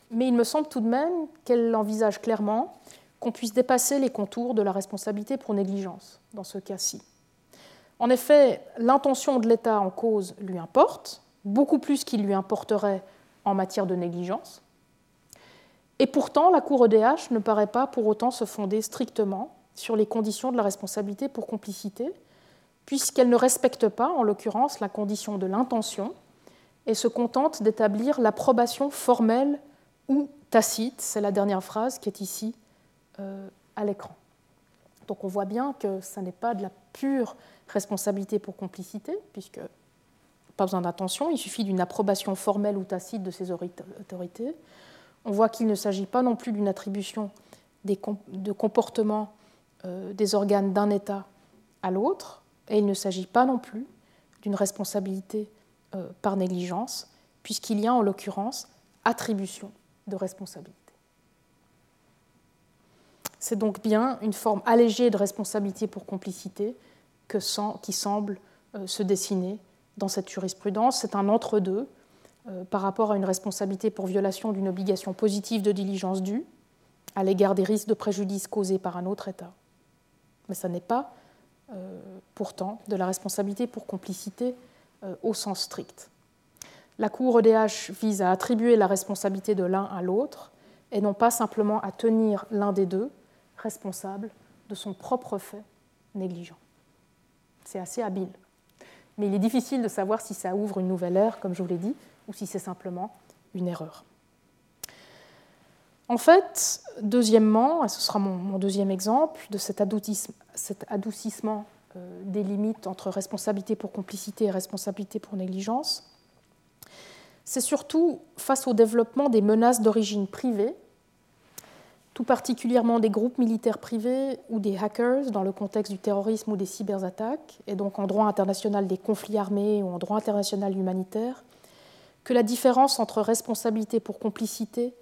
mais il me semble tout de même qu'elle envisage clairement qu'on puisse dépasser les contours de la responsabilité pour négligence dans ce cas-ci. En effet, l'intention de l'État en cause lui importe, beaucoup plus qu'il lui importerait en matière de négligence. Et pourtant, la Cour EDH ne paraît pas pour autant se fonder strictement sur les conditions de la responsabilité pour complicité, puisqu'elle ne respecte pas, en l'occurrence, la condition de l'intention et se contente d'établir l'approbation formelle ou tacite, c'est la dernière phrase qui est ici euh, à l'écran. Donc on voit bien que ce n'est pas de la pure responsabilité pour complicité, puisque pas besoin d'intention, il suffit d'une approbation formelle ou tacite de ces autorités. On voit qu'il ne s'agit pas non plus d'une attribution de comportements euh, des organes d'un État à l'autre, et il ne s'agit pas non plus d'une responsabilité euh, par négligence, puisqu'il y a en l'occurrence attribution de responsabilité. C'est donc bien une forme allégée de responsabilité pour complicité qui semble euh, se dessiner dans cette jurisprudence. C'est un entre-deux par rapport à une responsabilité pour violation d'une obligation positive de diligence due à l'égard des risques de préjudice causés par un autre État mais ça n'est pas euh, pourtant de la responsabilité pour complicité euh, au sens strict. La Cour EDH vise à attribuer la responsabilité de l'un à l'autre et non pas simplement à tenir l'un des deux responsable de son propre fait négligent. C'est assez habile. Mais il est difficile de savoir si ça ouvre une nouvelle ère, comme je vous l'ai dit, ou si c'est simplement une erreur. En fait, deuxièmement, et ce sera mon, deuxième exemple de cet, adoucissement euh, des limites entre responsabilité pour complicité et responsabilité pour négligence, c'est surtout face au développement des menaces d'origine privée, tout particulièrement des groupes militaires privés ou des hackers dans le contexte du terrorisme ou des cyberattaques, et donc en droit international des conflits armés ou en droit international humanitaire, que la différence entre responsabilité pour complicité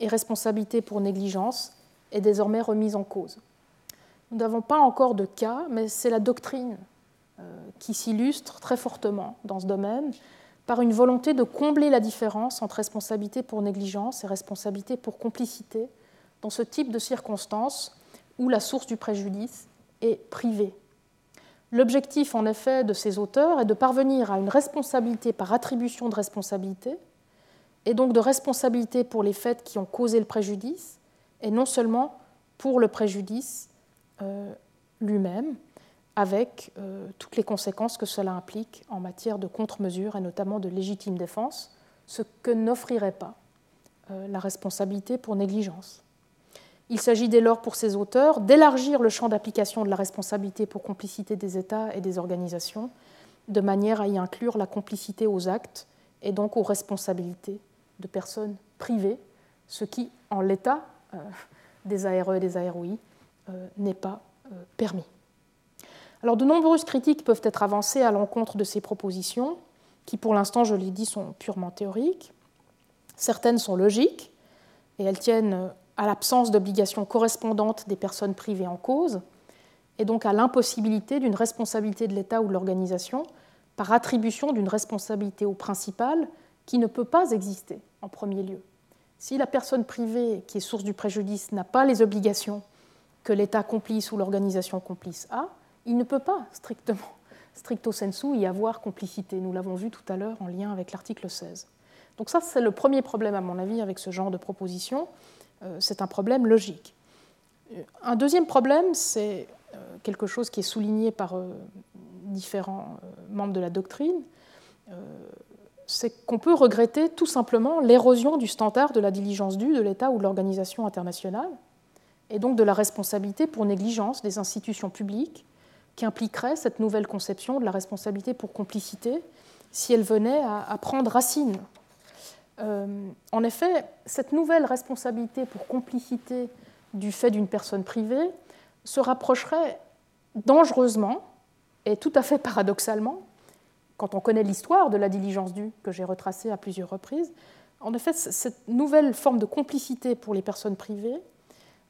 et responsabilité pour négligence est désormais remise en cause. Nous n'avons pas encore de cas, mais c'est la doctrine euh, qui s'illustre très fortement dans ce domaine par une volonté de combler la différence entre responsabilité pour négligence et responsabilité pour complicité dans ce type de circonstances où la source du préjudice est privée. L'objectif, en effet, de ces auteurs est de parvenir à une responsabilité par attribution de responsabilité et donc de responsabilité pour les faits qui ont causé le préjudice, et non seulement pour le préjudice euh, lui-même, avec euh, toutes les conséquences que cela implique en matière de contre-mesures et notamment de légitime défense, ce que n'offrirait pas euh, la responsabilité pour négligence. Il s'agit dès lors pour ces auteurs d'élargir le champ d'application de la responsabilité pour complicité des États et des organisations, de manière à y inclure la complicité aux actes et donc aux responsabilités de personnes privées, ce qui, en l'état euh, des ARE et des AROI, n'est pas permis. Alors de nombreuses critiques peuvent être avancées à l'encontre de ces propositions, qui pour l'instant, je l'ai dit, sont purement théoriques. Certaines sont logiques, et elles tiennent à l'absence d'obligations correspondantes des personnes privées en cause, et donc à l'impossibilité d'une responsabilité de l'État ou de l'organisation par attribution d'une responsabilité au principal qui ne peut pas exister en premier lieu. Si la personne privée qui est source du préjudice n'a pas les obligations que l'État complice ou l'organisation complice a, il ne peut pas strictement, stricto sensu, y avoir complicité. Nous l'avons vu tout à l'heure en lien avec l'article 16. Donc ça, c'est le premier problème, à mon avis, avec ce genre de proposition. Euh, c'est un problème logique. Un deuxième problème, c'est euh, quelque chose qui est souligné par euh, différents membres de la doctrine, c'est qu'on peut regretter tout simplement l'érosion du standard de la diligence due de l'État ou de l'organisation internationale, et donc de la responsabilité pour négligence des institutions publiques qui impliquerait cette nouvelle conception de la responsabilité pour complicité si elle venait à, prendre racine. Euh, en effet, cette nouvelle responsabilité pour complicité du fait d'une personne privée se rapprocherait dangereusement et tout à fait paradoxalement, quand on connaît l'histoire de la diligence due que j'ai retracée à plusieurs reprises, en effet, cette nouvelle forme de complicité pour les personnes privées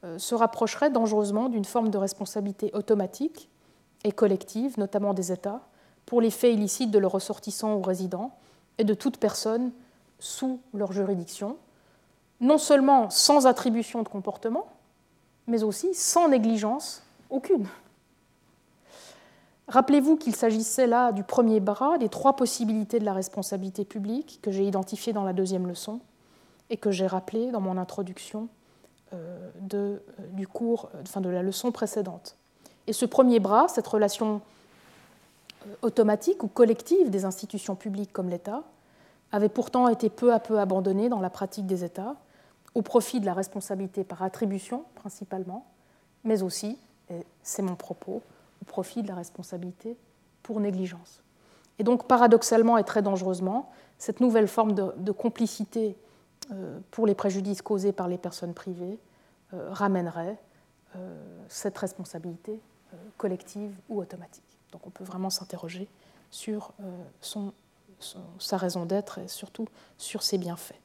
euh, se rapprocherait dangereusement d'une forme de responsabilité automatique et collective, notamment des États, pour les faits illicites de leurs ressortissants ou résidents et de toute personne sous leur juridiction, non seulement sans attribution de comportement, mais aussi sans négligence aucune. Rappelez-vous qu'il s'agissait là du premier bras des trois possibilités de la responsabilité publique que j'ai identifiées dans la deuxième leçon et que j'ai rappelées dans mon introduction euh, de, euh, du cours, enfin de la leçon précédente. Et ce premier bras, cette relation euh, automatique ou collective des institutions publiques comme l'État, avait pourtant été peu à peu abandonné dans la pratique des États, au profit de la responsabilité par attribution principalement, mais aussi, et c'est mon propos, au profit de la responsabilité pour négligence. Et donc, paradoxalement et très dangereusement, cette nouvelle forme de, complicité euh, pour les préjudices causés par les personnes privées euh, ramènerait cette responsabilité euh, collective ou automatique. Donc on peut vraiment s'interroger sur sa raison d'être et surtout sur ses bienfaits.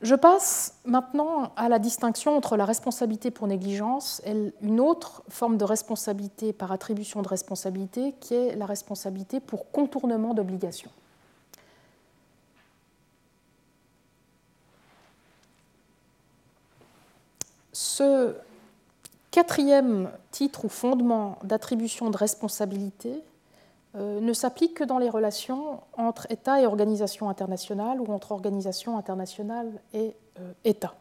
Je passe maintenant à la distinction entre la responsabilité pour négligence et une autre forme de responsabilité par attribution de responsabilité qui est la responsabilité pour contournement d'obligation. Ce Quatrième titre ou fondement d'attribution de responsabilité ne s'applique que dans les relations entre État et organisations internationales ou entre organisations internationales et euh, État.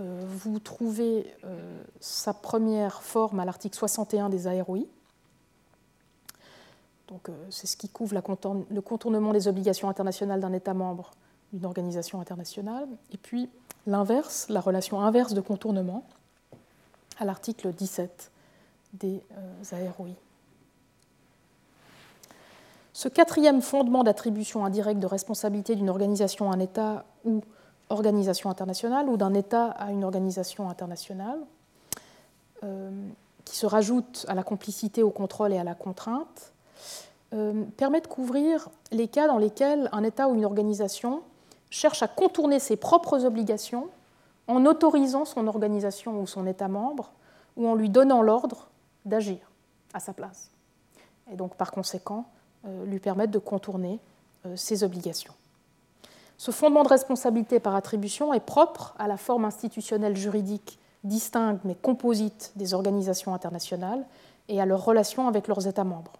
Euh, vous trouvez sa première forme à l'article 61 des AROI. Donc, c'est ce qui couvre le contournement des obligations internationales d'un État membre d'une organisation internationale. Et puis l'inverse, la relation inverse de contournement, à l'article 17 des euh, AROI. Ce quatrième fondement d'attribution indirecte de responsabilité d'une organisation à un État ou organisation internationale ou d'un État à une organisation internationale, euh, qui se rajoute à la complicité, au contrôle et à la contrainte, euh, permet de couvrir les cas dans lesquels un État ou une organisation cherche à contourner ses propres obligations en autorisant son organisation ou son État membre ou en lui donnant l'ordre d'agir à sa place. Et donc, par conséquent, lui permettre de contourner euh, ses obligations. Ce fondement de responsabilité par attribution est propre à la forme institutionnelle juridique distincte mais composite des organisations internationales et à leurs relations avec leurs États membres.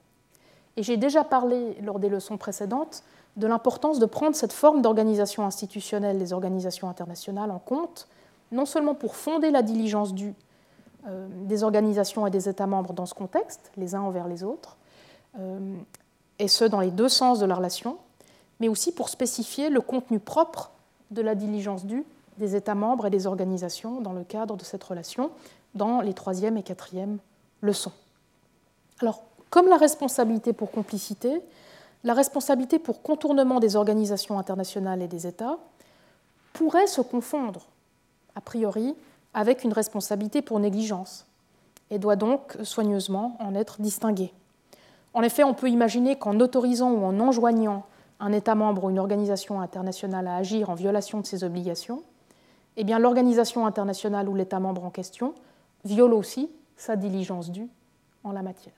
Et j'ai déjà parlé lors des leçons précédentes de l'importance de prendre cette forme d'organisation institutionnelle des organisations internationales en compte, non seulement pour fonder la diligence due euh, des organisations et des États membres dans ce contexte, les uns envers les autres, euh, et ce dans les deux sens de la relation, mais aussi pour spécifier le contenu propre de la diligence due des États membres et des organisations dans le cadre de cette relation, dans les troisième et quatrième leçons. Alors, comme la responsabilité pour complicité, la responsabilité pour contournement des organisations internationales et des États pourrait se confondre, a priori, avec une responsabilité pour négligence, et doit donc soigneusement en être distinguée. En effet, on peut imaginer qu'en autorisant ou en enjoignant un État membre ou une organisation internationale à agir en violation de ses obligations, eh l'organisation internationale ou l'État membre en question viole aussi sa diligence due en la matière.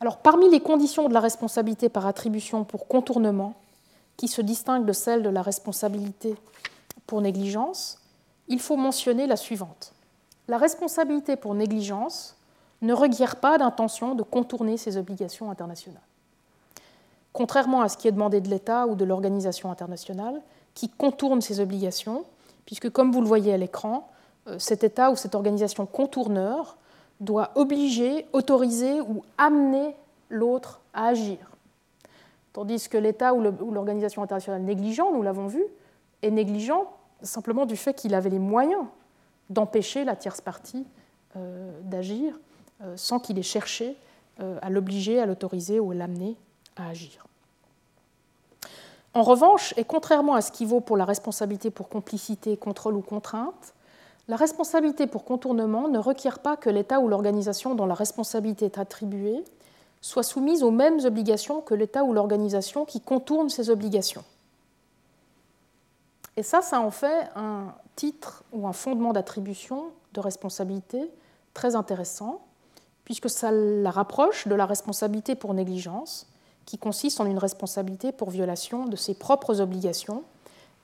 Alors, parmi les conditions de la responsabilité par attribution pour contournement, qui se distinguent de celles de la responsabilité pour négligence, il faut mentionner la suivante. La responsabilité pour négligence ne requiert pas d'intention de contourner ses obligations internationales. Contrairement à ce qui est demandé de l'État ou de l'organisation internationale, qui contourne ses obligations, puisque comme vous le voyez à l'écran, euh, cet État ou cette organisation contourneur doit obliger, autoriser ou amener l'autre à agir. Tandis que l'État ou l'organisation internationale négligent, nous l'avons vu, est négligent simplement du fait qu'il avait les moyens d'empêcher la tierce partie euh, d'agir sans qu'il ait cherché à l'obliger, à l'autoriser ou à l'amener à agir. En revanche, et contrairement à ce qui vaut pour la responsabilité pour complicité, contrôle ou contrainte, la responsabilité pour contournement ne requiert pas que l'État ou l'organisation dont la responsabilité est attribuée soit soumise aux mêmes obligations que l'État ou l'organisation qui contourne ces obligations. Et ça, ça en fait un titre ou un fondement d'attribution de responsabilité très intéressant, puisque ça la rapproche de la responsabilité pour négligence, qui consiste en une responsabilité pour violation de ses propres obligations,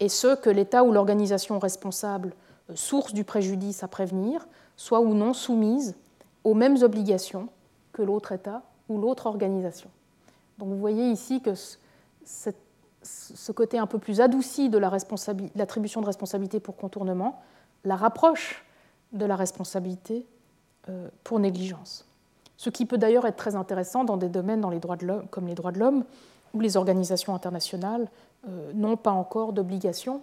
et ce que l'État ou l'organisation responsable, euh, source du préjudice à prévenir, soit ou non soumise aux mêmes obligations que l'autre État ou l'autre organisation. Donc vous voyez ici que ce côté un peu plus adouci de l'attribution de responsabilité pour contournement la rapproche de la responsabilité euh, pour négligence ce qui peut d'ailleurs être très intéressant dans des domaines comme les droits de l'homme, où les organisations internationales euh, n'ont pas encore d'obligations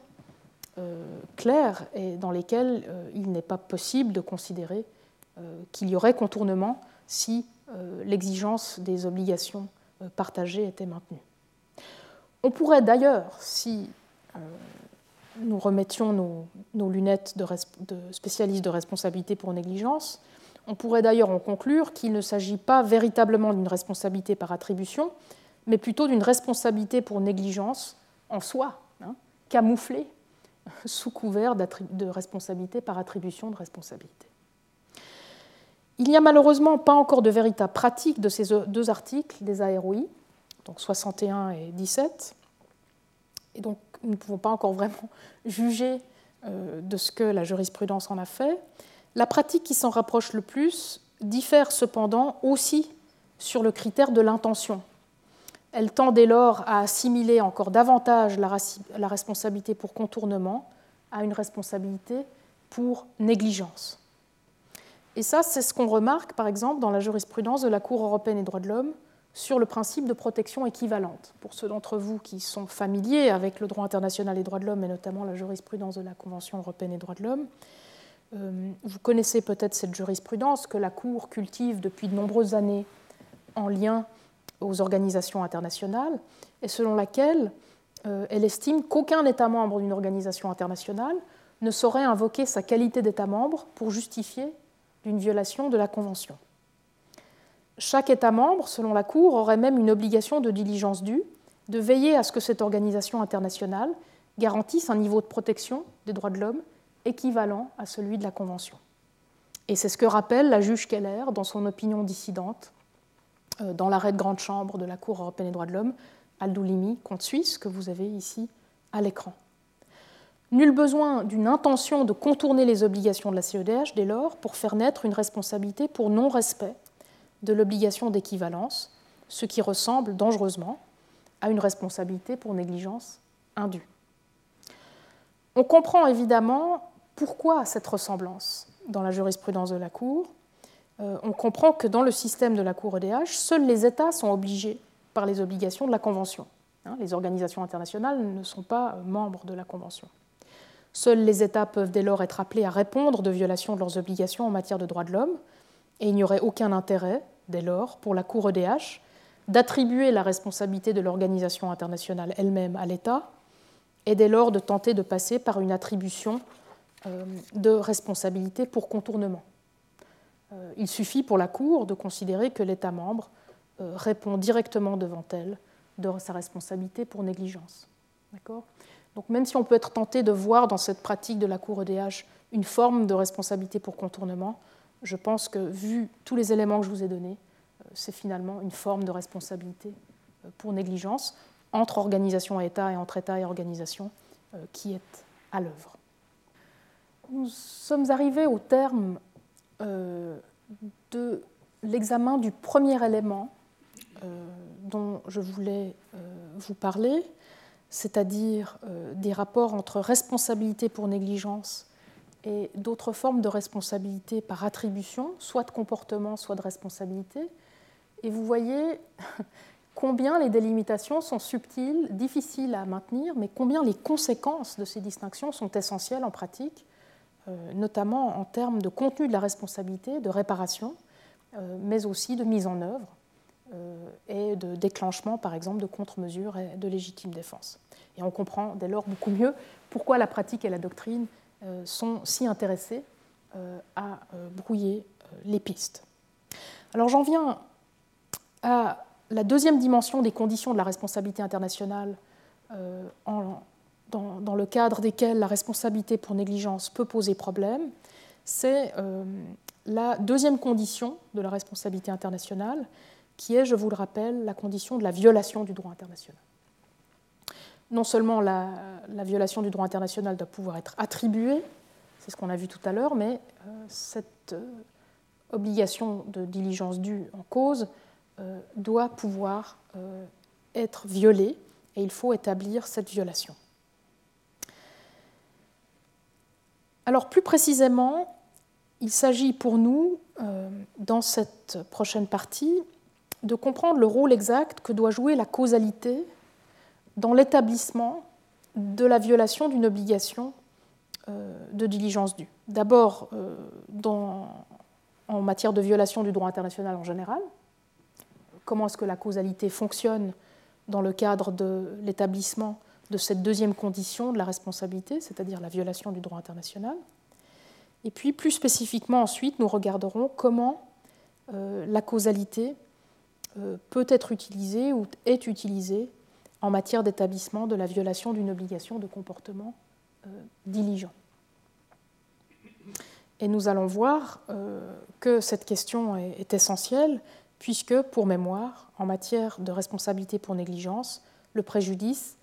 euh, claires et dans lesquelles euh, il n'est pas possible de considérer qu'il y aurait contournement si l'exigence des obligations partagées était maintenue. On pourrait d'ailleurs, si nous remettions nos, lunettes de spécialistes de responsabilité pour négligence, on pourrait d'ailleurs en conclure qu'il ne s'agit pas véritablement d'une responsabilité par attribution, mais plutôt d'une responsabilité pour négligence en soi, hein, camouflée [laughs] sous couvert de responsabilité par attribution de responsabilité. Il n'y a malheureusement pas encore de véritable pratique de ces deux articles des AROI, donc 61 et 17, et donc nous ne pouvons pas encore vraiment [laughs] juger euh, de ce que la jurisprudence en a fait. La pratique qui s'en rapproche le plus diffère cependant aussi sur le critère de l'intention. Elle tend dès lors à assimiler encore davantage la responsabilité pour contournement à une responsabilité pour négligence. Et ça, c'est ce qu'on remarque, par exemple, dans la jurisprudence de la Cour européenne des droits de l'homme sur le principe de protection équivalente. Pour ceux d'entre vous qui sont familiers avec le droit international des droits de l'homme, et notamment la jurisprudence de la Convention européenne des droits de l'homme, vous connaissez peut-être cette jurisprudence que la Cour cultive depuis de nombreuses années en lien aux organisations internationales, et selon laquelle euh, elle estime qu'aucun État membre d'une organisation internationale ne saurait invoquer sa qualité d'État membre pour justifier d'une violation de la Convention. Chaque État membre, selon la Cour, aurait même une obligation de diligence due de veiller à ce que cette organisation internationale garantisse un niveau de protection des droits de l'homme équivalent à celui de la Convention. Et c'est ce que rappelle la juge Keller dans son opinion dissidente euh, dans l'arrêt de grande chambre de la Cour européenne des droits de l'homme, Aldoulimi contre Suisse, que vous avez ici à l'écran. Nul besoin d'une intention de contourner les obligations de la CEDH dès lors pour faire naître une responsabilité pour non-respect de l'obligation d'équivalence, ce qui ressemble dangereusement à une responsabilité pour négligence indue. On comprend évidemment pourquoi cette ressemblance dans la jurisprudence de la Cour. Euh, on comprend que dans le système de la Cour EDH, seuls les États sont obligés par les obligations de la Convention. Hein, les organisations internationales ne sont pas membres de la Convention. Seuls les États peuvent dès lors être appelés à répondre de violations de leurs obligations en matière de droits de l'homme, et il n'y aurait aucun intérêt, dès lors, pour la Cour EDH d'attribuer la responsabilité de l'organisation internationale elle-même à l'État, et dès lors de tenter de passer par une attribution de responsabilité pour contournement. Euh, il suffit pour la Cour de considérer que l'État membre euh, répond directement devant elle de sa responsabilité pour négligence. Donc même si on peut être tenté de voir dans cette pratique de la Cour EDH une forme de responsabilité pour contournement, je pense que vu tous les éléments que je vous ai donnés, euh, c'est finalement une forme de responsabilité euh, pour négligence entre organisation et État et entre État et organisation euh, qui est à l'œuvre. Nous sommes arrivés au terme de l'examen du premier élément dont je voulais vous parler, c'est-à-dire des rapports entre responsabilité pour négligence et d'autres formes de responsabilité par attribution, soit de comportement, soit de responsabilité. Et vous voyez [laughs] combien les délimitations sont subtiles, difficiles à maintenir, mais combien les conséquences de ces distinctions sont essentielles en pratique, euh, notamment en termes de contenu de la responsabilité, de réparation, euh, mais aussi de mise en œuvre euh, et de déclenchement, par exemple, de contre-mesures et de légitime défense. Et on comprend dès lors beaucoup mieux pourquoi la pratique et la doctrine euh, sont si intéressés euh, à euh, brouiller les pistes. Alors j'en viens à la deuxième dimension des conditions de la responsabilité internationale dans, le cadre desquelles la responsabilité pour négligence peut poser problème, c'est la deuxième condition de la responsabilité internationale, qui est, je vous le rappelle, la condition de la violation du droit international non seulement la, violation du droit international doit pouvoir être attribuée, c'est ce qu'on a vu tout à l'heure, mais euh, cette euh, obligation de diligence due en cause euh, doit pouvoir être violée et il faut établir cette violation. Alors plus précisément, il s'agit pour nous, dans cette prochaine partie, de comprendre le rôle exact que doit jouer la causalité dans l'établissement de la violation d'une obligation euh, de diligence due. D'abord, euh, en matière de violation du droit international en général, comment est-ce que la causalité fonctionne dans le cadre de l'établissement de cette deuxième condition de la responsabilité, c'est-à-dire la violation du droit international. Et puis, plus spécifiquement, ensuite, nous regarderons comment euh, la causalité peut être utilisée ou est utilisée en matière d'établissement de la violation d'une obligation de comportement euh, diligent. Et nous allons voir euh, que cette question est, essentielle, puisque, pour mémoire, en matière de responsabilité pour négligence, le préjudice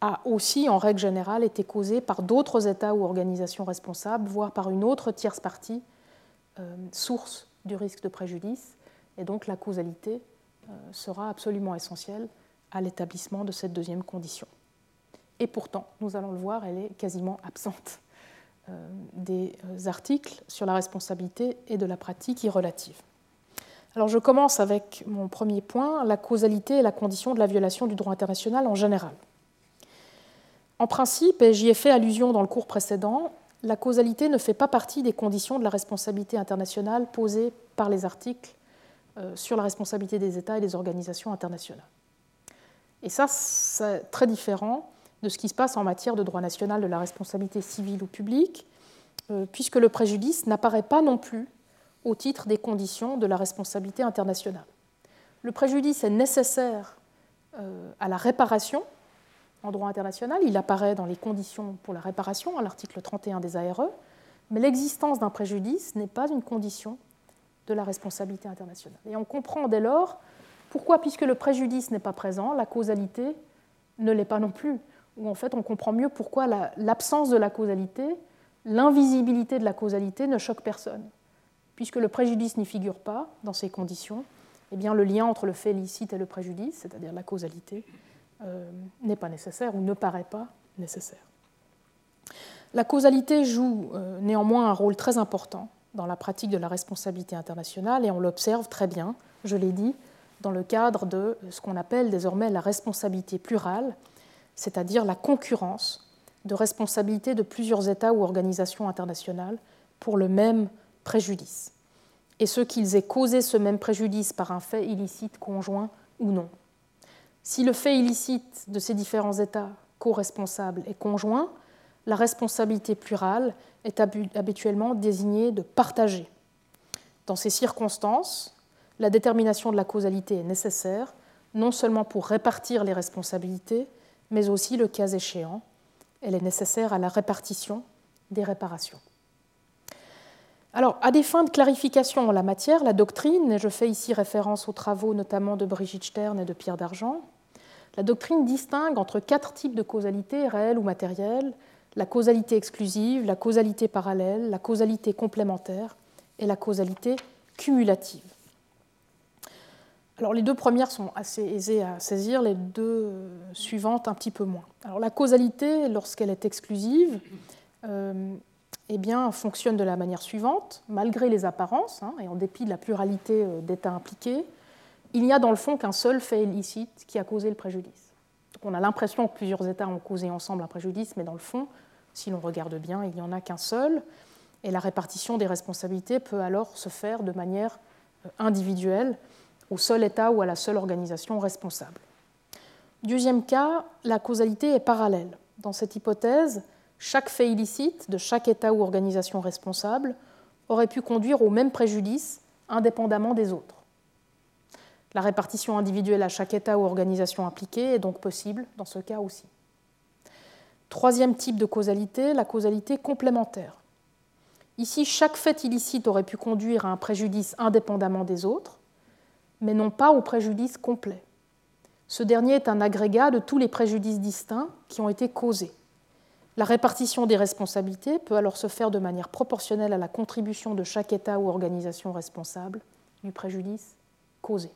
a aussi, en règle générale, été causé par d'autres États ou organisations responsables, voire par une autre tierce partie, euh, source du risque de préjudice. Et donc la causalité sera absolument essentielle à l'établissement de cette deuxième condition. Et pourtant, nous allons le voir, elle est quasiment absente euh, des euh, articles sur la responsabilité et de la pratique irrelative. Alors je commence avec mon premier point, la causalité et la condition de la violation du droit international en général. En principe, et j'y ai fait allusion dans le cours précédent, la causalité ne fait pas partie des conditions de la responsabilité internationale posées par les articles euh, sur la responsabilité des États et des organisations internationales. Et ça, c'est très différent de ce qui se passe en matière de droit national de la responsabilité civile ou publique, euh, puisque le préjudice n'apparaît pas non plus au titre des conditions de la responsabilité internationale. Le préjudice est nécessaire euh, à la réparation en droit international, il apparaît dans les conditions pour la réparation, à l'article 31 des ARE, mais l'existence d'un préjudice n'est pas une condition de la responsabilité internationale. Et on comprend dès lors pourquoi Puisque le préjudice n'est pas présent, la causalité ne l'est pas non plus. Ou en fait, on comprend mieux pourquoi l'absence de la causalité, l'invisibilité de la causalité ne choque personne. Puisque le préjudice n'y figure pas dans ces conditions, eh bien, le lien entre le fait illicite et le préjudice, c'est-à-dire la causalité, euh, n'est pas nécessaire ou ne paraît pas nécessaire. La causalité joue euh, néanmoins un rôle très important dans la pratique de la responsabilité internationale et on l'observe très bien, je l'ai dit, dans le cadre de ce qu'on appelle désormais la responsabilité plurale, c'est-à-dire la concurrence de responsabilités de plusieurs États ou organisations internationales pour le même préjudice, et ce qu'ils aient causé ce même préjudice par un fait illicite conjoint ou non. Si le fait illicite de ces différents États co-responsables est conjoint, la responsabilité plurale est habituellement désignée de partager. Dans ces circonstances, la détermination de la causalité est nécessaire, non seulement pour répartir les responsabilités, mais aussi, le cas échéant, elle est nécessaire à la répartition des réparations. Alors, à des fins de clarification en la matière, la doctrine, et je fais ici référence aux travaux notamment de Brigitte Stern et de Pierre d'Argent, la doctrine distingue entre quatre types de causalité, réelle ou matérielle, la causalité exclusive, la causalité parallèle, la causalité complémentaire et la causalité cumulative. Alors les deux premières sont assez aisées à saisir, les deux suivantes un petit peu moins. Alors la causalité, lorsqu'elle est exclusive, euh, eh fonctionne de la manière suivante, malgré les apparences hein, et en dépit de la pluralité euh, d'états impliqués, il n'y a dans le fond qu'un seul fait illicite qui a causé le préjudice. on a l'impression que plusieurs États ont causé ensemble un préjudice, mais dans le fond, si l'on regarde bien, il n'y en a qu'un seul, et la répartition des responsabilités peut alors se faire de manière euh, individuelle au seul État ou à la seule organisation responsable. Deuxième cas, la causalité est parallèle. Dans cette hypothèse, chaque fait illicite de chaque État ou organisation responsable aurait pu conduire au même préjudice indépendamment des autres. La répartition individuelle à chaque État ou organisation impliquée est donc possible dans ce cas aussi. Troisième type de causalité, la causalité complémentaire. Ici, chaque fait illicite aurait pu conduire à un préjudice indépendamment des autres, mais non pas au préjudice complet. Ce dernier est un agrégat de tous les préjudices distincts qui ont été causés. La répartition des responsabilités peut alors se faire de manière proportionnelle à la contribution de chaque État ou organisation responsable du préjudice causé.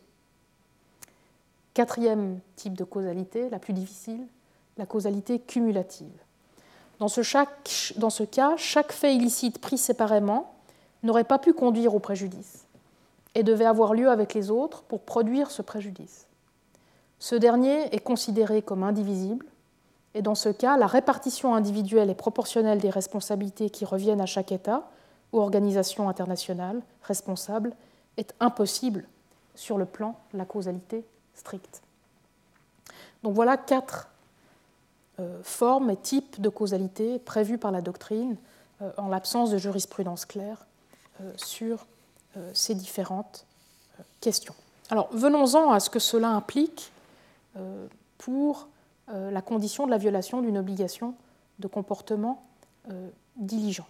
Quatrième type de causalité, la plus difficile, la causalité cumulative. Dans ce, cas, chaque fait illicite pris séparément n'aurait pas pu conduire au préjudice et devait avoir lieu avec les autres pour produire ce préjudice. Ce dernier est considéré comme indivisible, et dans ce cas, la répartition individuelle et proportionnelle des responsabilités qui reviennent à chaque État ou organisation internationale responsable est impossible sur le plan de la causalité stricte. Donc voilà quatre euh, formes et types de causalité prévues par la doctrine euh, en l'absence de jurisprudence claire euh, sur ces différentes questions. Alors venons-en à ce que cela implique pour la condition de la violation d'une obligation de comportement diligent.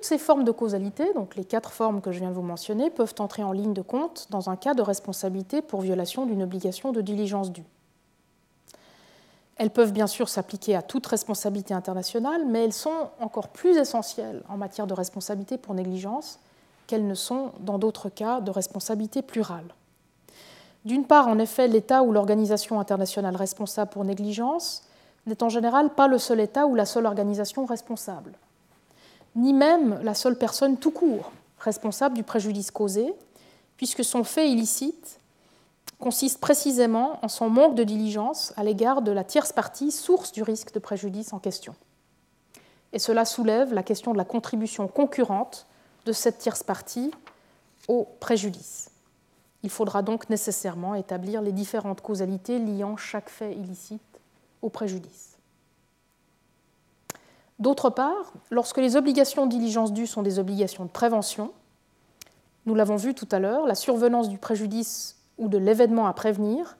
Toutes ces formes de causalité, donc les quatre formes que je viens de vous mentionner, peuvent entrer en ligne de compte dans un cas de responsabilité pour violation d'une obligation de diligence due. Elles peuvent bien sûr s'appliquer à toute responsabilité internationale, mais elles sont encore plus essentielles en matière de responsabilité pour négligence qu'elles ne sont dans d'autres cas de responsabilité plurale. D'une part, en effet, l'État ou l'organisation internationale responsable pour négligence n'est en général pas le seul État ou la seule organisation responsable, ni même la seule personne tout court responsable du préjudice causé, puisque son fait illicite consiste précisément en son manque de diligence à l'égard de la tierce partie, source du risque de préjudice en question. Et cela soulève la question de la contribution concurrente de cette tierce partie au préjudice. Il faudra donc nécessairement établir les différentes causalités liant chaque fait illicite au préjudice. D'autre part, lorsque les obligations de diligence due sont des obligations de prévention, nous l'avons vu tout à l'heure, la survenance du préjudice ou de l'événement à prévenir,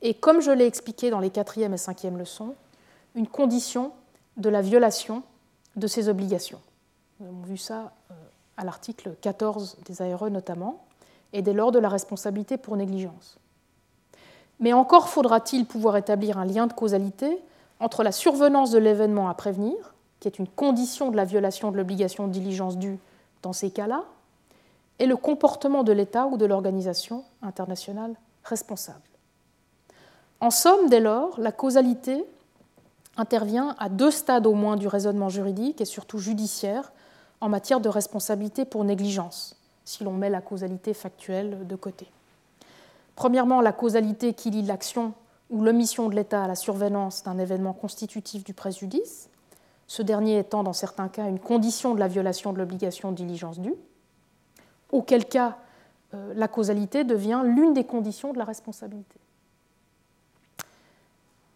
et comme je l'ai expliqué dans les quatrième et cinquième leçons, une condition de la violation de ces obligations. Nous avons vu ça euh, à l'article 14 des ARE notamment, et dès lors de la responsabilité pour négligence. Mais encore faudra-t-il pouvoir établir un lien de causalité entre la survenance de l'événement à prévenir, qui est une condition de la violation de l'obligation de diligence due dans ces cas-là est le comportement de l'État ou de l'organisation internationale responsable. En somme, dès lors, la causalité intervient à deux stades au moins du raisonnement juridique et surtout judiciaire en matière de responsabilité pour négligence, si l'on met la causalité factuelle de côté. Premièrement, la causalité qui lie l'action ou l'omission de l'État à la survenance d'un événement constitutif du préjudice, ce dernier étant dans certains cas une condition de la violation de l'obligation de diligence due, auquel cas euh, la causalité devient l'une des conditions de la responsabilité.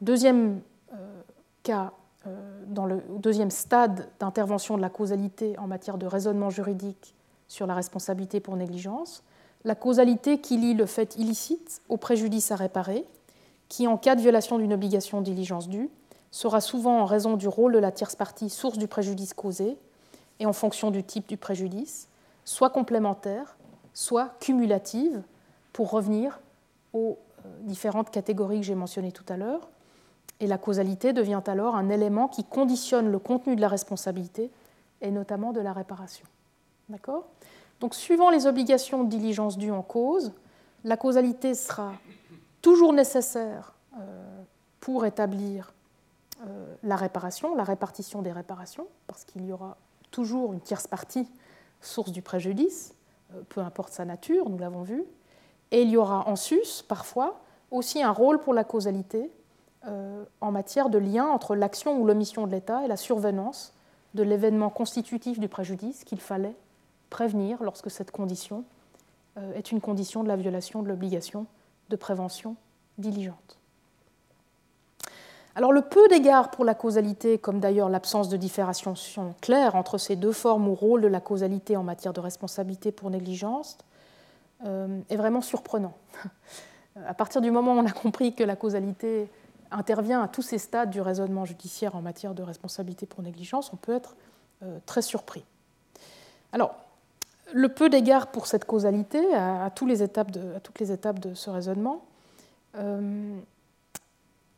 Deuxième euh, cas, euh, dans le deuxième stade d'intervention de la causalité en matière de raisonnement juridique sur la responsabilité pour négligence, la causalité qui lie le fait illicite au préjudice à réparer, qui, en cas de violation d'une obligation de diligence due, sera souvent en raison du rôle de la tierce partie source du préjudice causé et en fonction du type du préjudice, soit complémentaire, soit cumulative, pour revenir aux euh, différentes catégories que j'ai mentionnées tout à l'heure. Et la causalité devient alors un élément qui conditionne le contenu de la responsabilité et notamment de la réparation. D'accord? Donc, suivant les obligations de diligence dues en cause, la causalité sera toujours nécessaire euh, pour établir la réparation, la répartition des réparations, parce qu'il y aura toujours une tierce partie source du préjudice, euh, peu importe sa nature, nous l'avons vu, et il y aura en sus, parfois, aussi un rôle pour la causalité en matière de lien entre l'action ou l'omission de l'État et la survenance de l'événement constitutif du préjudice qu'il fallait prévenir lorsque cette condition est une condition de la violation de l'obligation de prévention diligente. Alors le peu d'égard pour la causalité, comme d'ailleurs l'absence de différenciation claire entre ces deux formes ou rôles de la causalité en matière de responsabilité pour négligence, euh, est vraiment surprenant. [laughs] à partir du moment où on a compris que la causalité intervient à tous ces stades du raisonnement judiciaire en matière de responsabilité pour négligence, on peut être euh, très surpris. Alors, le peu d'égard pour cette causalité à, toutes les étapes de ce raisonnement euh,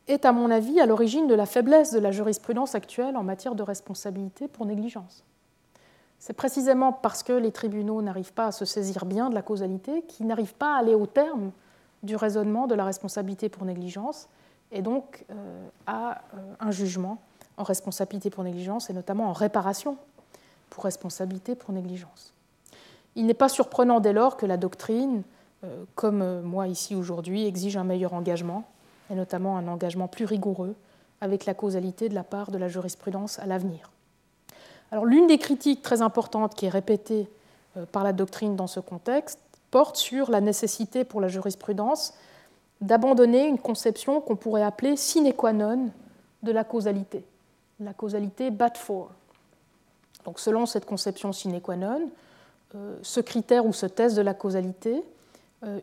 est, à mon avis, à l'origine de la faiblesse de la jurisprudence actuelle en matière de responsabilité pour négligence. C'est précisément parce que les tribunaux n'arrivent pas à se saisir bien de la causalité qu'ils n'arrivent pas à aller au terme du raisonnement de la responsabilité pour négligence et donc euh, à euh, un jugement en responsabilité pour négligence et notamment en réparation pour responsabilité pour négligence. Il n'est pas surprenant dès lors que la doctrine, euh, comme moi ici aujourd'hui, exige un meilleur engagement, et notamment un engagement plus rigoureux avec la causalité de la part de la jurisprudence à l'avenir. Alors l'une des critiques très importantes qui est répétée euh, par la doctrine dans ce contexte porte sur la nécessité pour la jurisprudence d'abandonner une conception qu'on pourrait appeler sine qua non de la causalité, la causalité but for. Donc selon cette conception sine qua non, ce critère ou ce test de la causalité euh,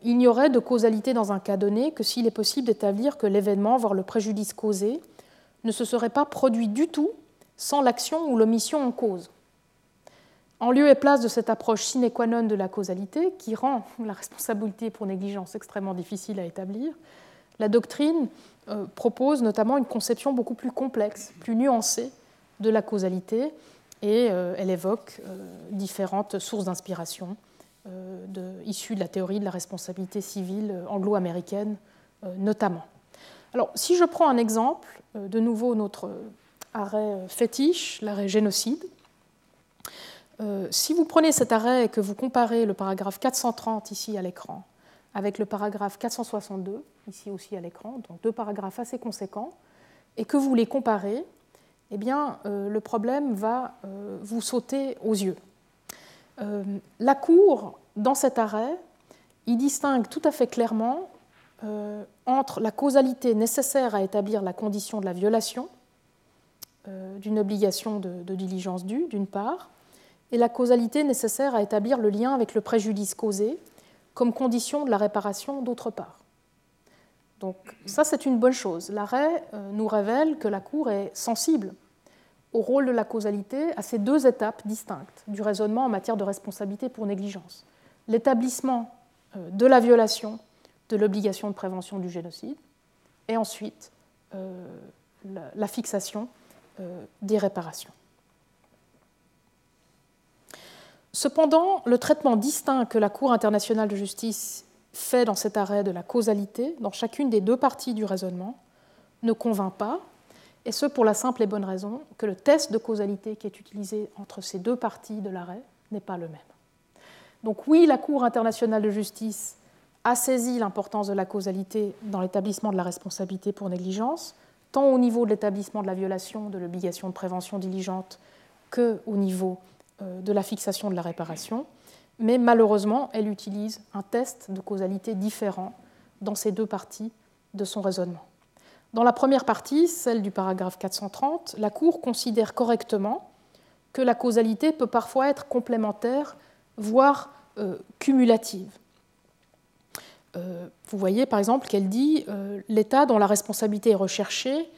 il n'y aurait de causalité dans un cas donné que s'il est possible d'établir que l'événement, voire le préjudice causé, ne se serait pas produit du tout sans l'action ou l'omission en cause. En lieu et place de cette approche sine qua non de la causalité, qui rend la responsabilité pour négligence extrêmement difficile à établir, la doctrine euh, propose notamment une conception beaucoup plus complexe, plus nuancée de la causalité, et euh, elle évoque différentes sources d'inspiration euh, de, issus de la théorie de la responsabilité civile euh, anglo-américaine euh, notamment. Alors, si je prends un exemple, de nouveau notre arrêt fétiche, l'arrêt génocide, si vous prenez cet arrêt et que vous comparez le paragraphe 430 ici à l'écran avec le paragraphe 462 ici aussi à l'écran, donc deux paragraphes assez conséquents, et que vous les comparez, eh bien, le problème va vous sauter aux yeux. Euh, la Cour, dans cet arrêt, il distingue tout à fait clairement euh, entre la causalité nécessaire à établir la condition de la violation euh, d'une obligation de, diligence due, d'une part, et la causalité nécessaire à établir le lien avec le préjudice causé comme condition de la réparation, d'autre part. Donc ça, c'est une bonne chose. L'arrêt nous révèle que la Cour est sensible au rôle de la causalité à ces deux étapes distinctes du raisonnement en matière de responsabilité pour négligence. L'établissement euh, de la violation de l'obligation de prévention du génocide et ensuite euh, la, fixation euh, des réparations. Cependant, le traitement distinct que la Cour internationale de justice fait dans cet arrêt de la causalité, dans chacune des deux parties du raisonnement, ne convainc pas, et ce pour la simple et bonne raison que le test de causalité qui est utilisé entre ces deux parties de l'arrêt n'est pas le même. Donc oui, la Cour internationale de justice a saisi l'importance de la causalité dans l'établissement de la responsabilité pour négligence, tant au niveau de l'établissement de la violation de l'obligation de prévention diligente que au niveau euh, de la fixation de la réparation. Mais malheureusement, elle utilise un test de causalité différent dans ces deux parties de son raisonnement. Dans la première partie, celle du paragraphe 430, la Cour considère correctement que la causalité peut parfois être complémentaire, voire euh, cumulative. Euh, vous voyez par exemple qu'elle dit euh, l'État dont la responsabilité est recherchée,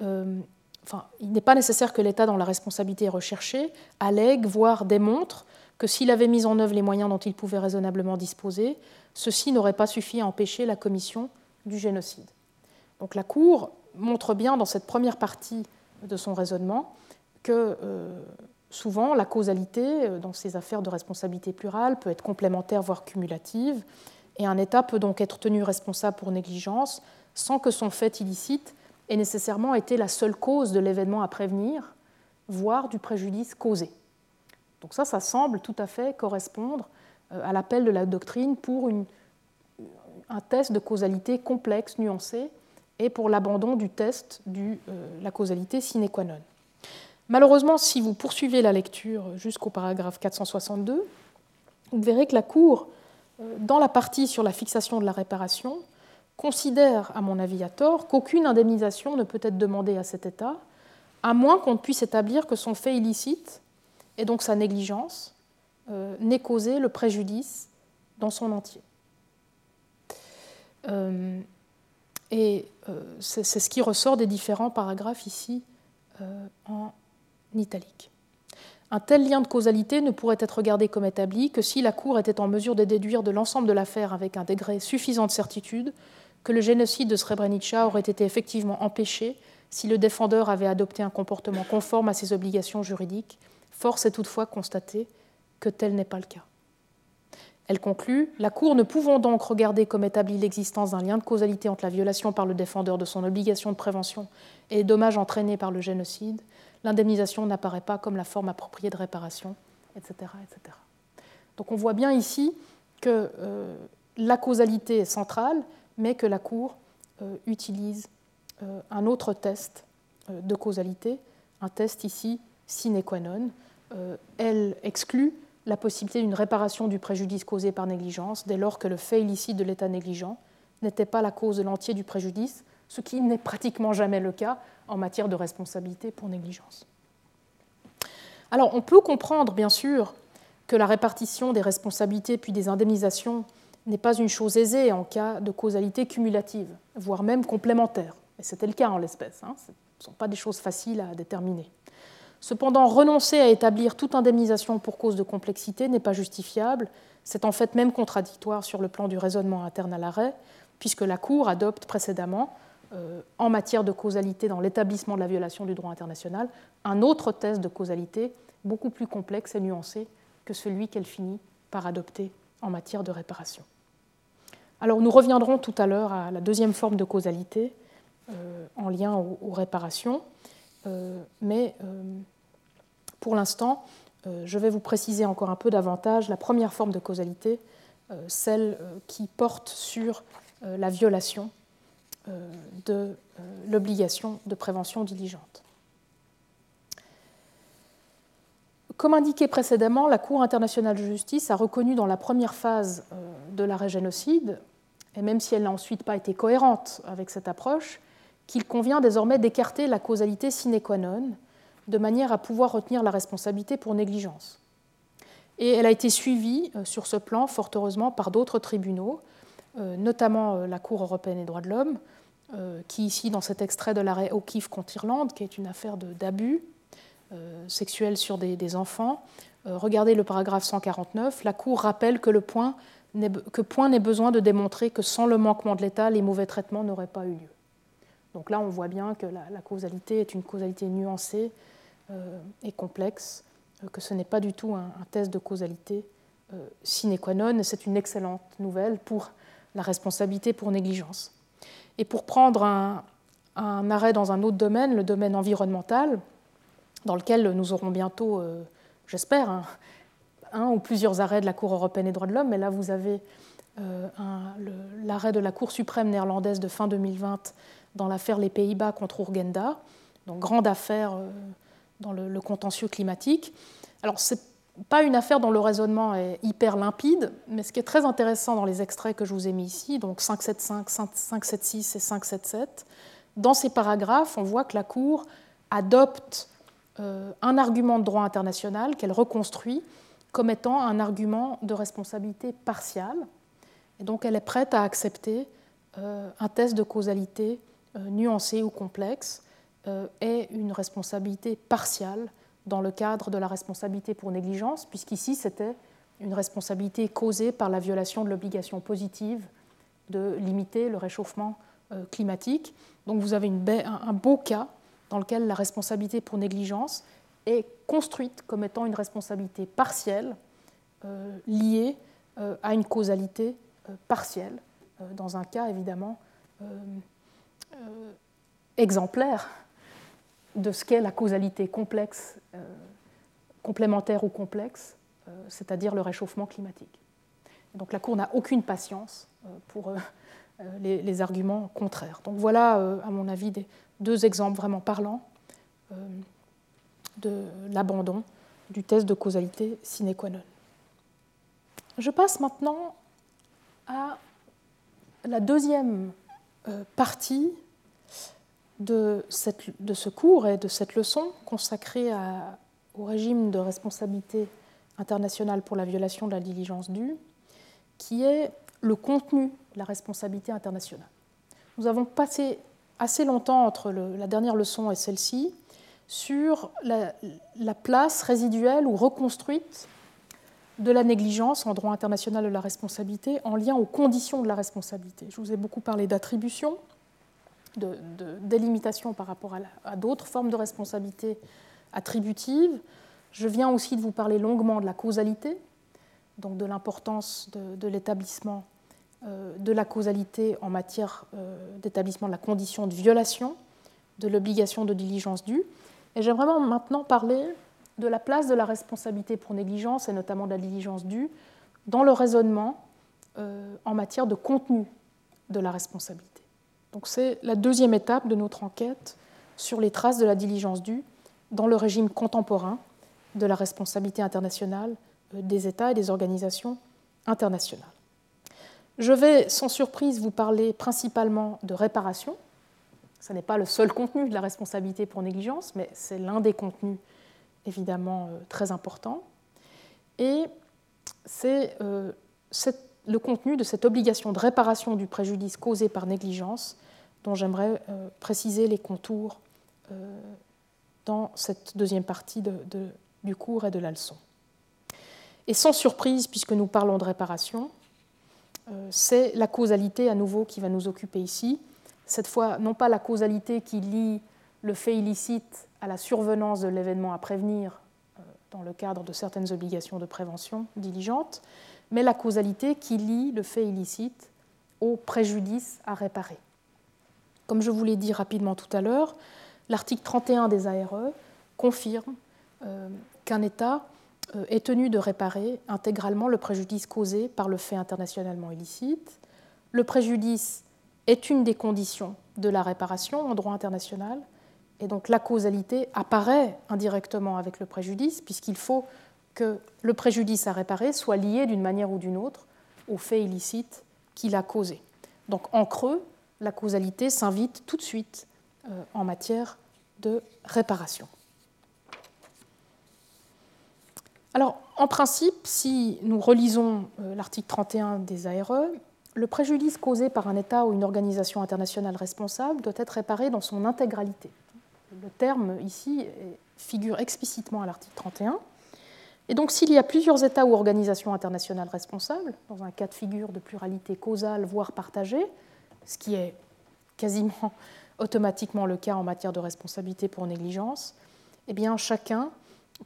enfin, il n'est pas nécessaire que l'État dont la responsabilité est recherchée allègue, voire démontre que s'il avait mis en œuvre les moyens dont il pouvait raisonnablement disposer, ceci n'aurait pas suffi à empêcher la commission du génocide. Donc la Cour montre bien dans cette première partie de son raisonnement que euh, souvent la causalité euh, dans ces affaires de responsabilité plurale peut être complémentaire, voire cumulative, et un État peut donc être tenu responsable pour négligence sans que son fait illicite ait nécessairement été la seule cause de l'événement à prévenir, voire du préjudice causé. Donc ça, ça semble tout à fait correspondre euh, à l'appel de la doctrine pour un test de causalité complexe, nuancé, et pour l'abandon du test de euh, la causalité sine qua non. Malheureusement, si vous poursuivez la lecture jusqu'au paragraphe 462, vous verrez que la Cour, euh, dans la partie sur la fixation de la réparation, considère, à mon avis à tort, qu'aucune indemnisation ne peut être demandée à cet État, à moins qu'on ne puisse établir que son fait illicite, et donc sa négligence, euh, n'ait causé le préjudice dans son entier. Et euh, c'est ce qui ressort des différents paragraphes ici euh, en italique. Un tel lien de causalité ne pourrait être regardé comme établi que si la Cour était en mesure de déduire de l'ensemble de l'affaire avec un degré suffisant de certitude que le génocide de Srebrenica aurait été effectivement empêché si le défendeur avait adopté un comportement conforme à ses obligations juridiques. Force est toutefois constater que tel n'est pas le cas. Elle conclut La Cour ne pouvant donc regarder comme établi l'existence d'un lien de causalité entre la violation par le défendeur de son obligation de prévention et les dommages entraînés par le génocide, l'indemnisation n'apparaît pas comme la forme appropriée de réparation, etc. etc. Donc on voit bien ici que euh, la causalité est centrale, mais que la Cour euh, utilise euh, un autre test de causalité, un test ici sine qua non. elle exclut la possibilité d'une réparation du préjudice causé par négligence dès lors que le fait illicite de l'état négligent n'était pas la cause de l'entier du préjudice, ce qui n'est pratiquement jamais le cas en matière de responsabilité pour négligence. Alors on peut comprendre bien sûr que la répartition des responsabilités puis des indemnisations n'est pas une chose aisée en cas de causalité cumulative, voire même complémentaire. Et c'était le cas en l'espèce. Hein. Ce ne sont pas des choses faciles à déterminer. Cependant, renoncer à établir toute indemnisation pour cause de complexité n'est pas justifiable. C'est en fait même contradictoire sur le plan du raisonnement interne à l'arrêt, puisque la Cour adopte précédemment, euh, en matière de causalité dans l'établissement de la violation du droit international, un autre test de causalité beaucoup plus complexe et nuancé que celui qu'elle finit par adopter en matière de réparation. Alors nous reviendrons tout à l'heure à la deuxième forme de causalité euh, en lien aux réparations. Euh, mais euh, pour l'instant, euh, je vais vous préciser encore un peu davantage la première forme de causalité, celle qui porte sur la violation de l'obligation de prévention diligente. Comme indiqué précédemment, la Cour internationale de justice a reconnu dans la première phase de l'arrêt génocide, et même si elle n'a ensuite pas été cohérente avec cette approche, qu'il convient désormais d'écarter la causalité sine qua non, de manière à pouvoir retenir la responsabilité pour négligence. Et elle a été suivie euh, sur ce plan, fort heureusement, par d'autres tribunaux, euh, notamment euh, la Cour européenne des droits de l'homme, qui ici, dans cet extrait de l'arrêt O'Keeffe contre Irlande, qui est une affaire d'abus sexuels sur des, enfants, regardez le paragraphe 149, la Cour rappelle que, le point que point n'est besoin de démontrer que sans le manquement de l'État, les mauvais traitements n'auraient pas eu lieu. Donc là, on voit bien que la, causalité est une causalité nuancée euh, et complexe, que ce n'est pas du tout un, test de causalité sine qua non, c'est une excellente nouvelle pour la responsabilité pour négligence. Et pour prendre un, arrêt dans un autre domaine, le domaine environnemental, dans lequel nous aurons bientôt, j'espère, un, ou plusieurs arrêts de la Cour européenne des droits de l'homme, mais là vous avez euh, l'arrêt de la Cour suprême néerlandaise de fin 2020 dans l'affaire Les Pays-Bas contre Urgenda, donc grande affaire euh, dans le, contentieux climatique. Alors ce n'est pas une affaire dont le raisonnement est hyper limpide, mais ce qui est très intéressant dans les extraits que je vous ai mis ici, donc 575, 576 et 577, dans ces paragraphes, on voit que la Cour adopte euh, un argument de droit international qu'elle reconstruit comme étant un argument de responsabilité partiale. Et donc elle est prête à accepter euh, un test de causalité euh, nuancé ou complexe euh, et une responsabilité partiale dans le cadre de la responsabilité pour négligence, puisqu'ici c'était une responsabilité causée par la violation de l'obligation positive de limiter le réchauffement climatique. Donc vous avez un beau cas dans lequel la responsabilité pour négligence est construite comme étant une responsabilité partielle euh, liée euh, à une causalité euh, partielle, dans un cas évidemment exemplaire de ce qu'est la causalité complexe, complémentaire ou complexe, c'est-à-dire le réchauffement climatique. Donc la Cour n'a aucune patience pour les, arguments contraires. Donc voilà, à mon avis, deux exemples vraiment parlants de l'abandon du test de causalité sine qua non. Je passe maintenant à la deuxième euh, partie de, ce cours et de cette leçon consacrée au régime de responsabilité internationale pour la violation de la diligence due, qui est le contenu de la responsabilité internationale. Nous avons passé assez longtemps entre la dernière leçon et celle-ci sur la, place résiduelle ou reconstruite de la négligence en droit international de la responsabilité en lien aux conditions de la responsabilité. Je vous ai beaucoup parlé d'attribution, de, délimitation par rapport à, d'autres formes de responsabilité attributive. Je viens aussi de vous parler longuement de la causalité, donc de l'importance de, l'établissement euh, de la causalité en matière euh, d'établissement de la condition de violation de l'obligation de diligence due. Et j'aimerais maintenant parler de la place de la responsabilité pour négligence, et notamment de la diligence due, dans le raisonnement euh, en matière de contenu de la responsabilité. Donc c'est la deuxième étape de notre enquête sur les traces de la diligence due dans le régime contemporain de la responsabilité internationale euh, des États et des organisations internationales. Je vais sans surprise vous parler principalement de réparation, ce n'est pas le seul contenu de la responsabilité pour négligence, mais c'est l'un des contenus évidemment euh, très importants. Et c'est euh, le contenu de cette obligation de réparation du préjudice causé par négligence dont j'aimerais euh, préciser les contours dans cette deuxième partie du cours et de la leçon. Et sans surprise, puisque nous parlons de réparation, c'est la causalité à nouveau qui va nous occuper ici cette fois non pas la causalité qui lie le fait illicite à la survenance de l'événement à prévenir euh, dans le cadre de certaines obligations de prévention diligente, mais la causalité qui lie le fait illicite au préjudice à réparer. Comme je vous l'ai dit rapidement tout à l'heure, l'article 31 des ARE confirme euh, qu'un État euh, est tenu de réparer intégralement le préjudice causé par le fait internationalement illicite. Le préjudice est une des conditions de la réparation en droit international. Et donc la causalité apparaît indirectement avec le préjudice, puisqu'il faut que le préjudice à réparer soit lié d'une manière ou d'une autre au fait illicite qu'il a causé. Donc en creux, la causalité s'invite tout de suite euh, en matière de réparation. Alors, en principe, si nous relisons euh, l'article 31 des ARE, le préjudice causé par un État ou une organisation internationale responsable doit être réparé dans son intégralité. Le terme ici figure explicitement à l'article 31. Et donc s'il y a plusieurs États ou organisations internationales responsables, dans un cas de figure de pluralité causale, voire partagée, ce qui est quasiment automatiquement le cas en matière de responsabilité pour négligence, eh bien chacun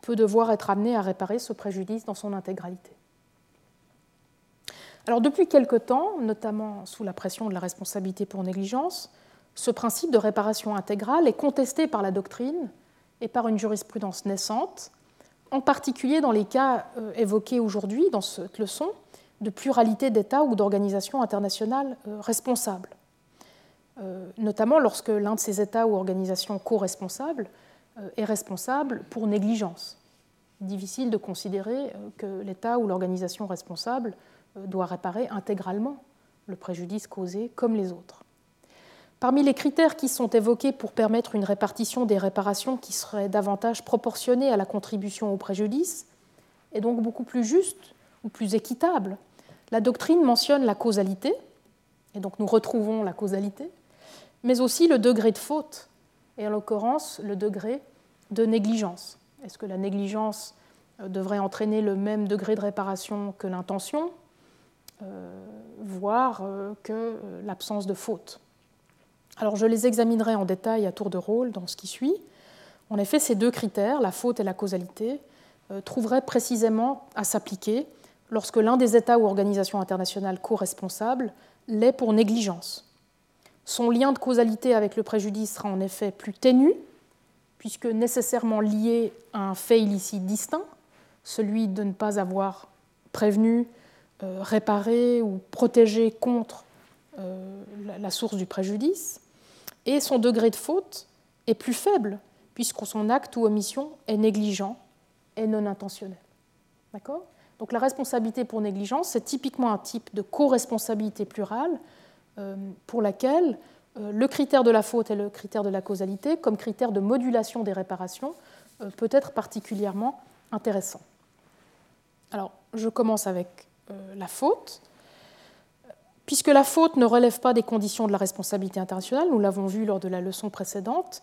peut devoir être amené à réparer ce préjudice dans son intégralité. Alors depuis quelque temps, notamment sous la pression de la responsabilité pour négligence, ce principe de réparation intégrale est contesté par la doctrine et par une jurisprudence naissante, en particulier dans les cas euh, évoqués aujourd'hui dans cette leçon de pluralité d'États ou d'organisations internationales euh, responsables, euh, notamment lorsque l'un de ces États ou organisations co-responsables est responsable pour négligence. Difficile de considérer que l'État ou l'organisation responsable doit réparer intégralement le préjudice causé comme les autres. Parmi les critères qui sont évoqués pour permettre une répartition des réparations qui serait davantage proportionnée à la contribution au préjudice, et donc beaucoup plus juste ou plus équitable, la doctrine mentionne la causalité, et donc nous retrouvons la causalité, mais aussi le degré de faute, et en l'occurrence le degré de négligence. Est-ce que la négligence euh, devrait entraîner le même degré de réparation que l'intention, euh, voire euh, que l'absence de faute? Alors je les examinerai en détail à tour de rôle dans ce qui suit. En effet, ces deux critères, la faute et la causalité, euh, trouveraient précisément à s'appliquer lorsque l'un des États ou organisations internationales co-responsables l'est pour négligence. Son lien de causalité avec le préjudice sera en effet plus ténu, puisque nécessairement lié à un fait illicite distinct, celui de ne pas avoir prévenu, euh, réparé ou protégé contre euh, la source du préjudice et son degré de faute est plus faible, puisque son acte ou omission est négligent et non intentionnel. D'accord? Donc la responsabilité pour négligence, c'est typiquement un type de co-responsabilité plurale euh, pour laquelle euh, le critère de la faute et le critère de la causalité, comme critère de modulation des réparations, euh, peut être particulièrement intéressant. Alors, je commence avec la faute. Puisque la faute ne relève pas des conditions de la responsabilité internationale, nous l'avons vu lors de la leçon précédente,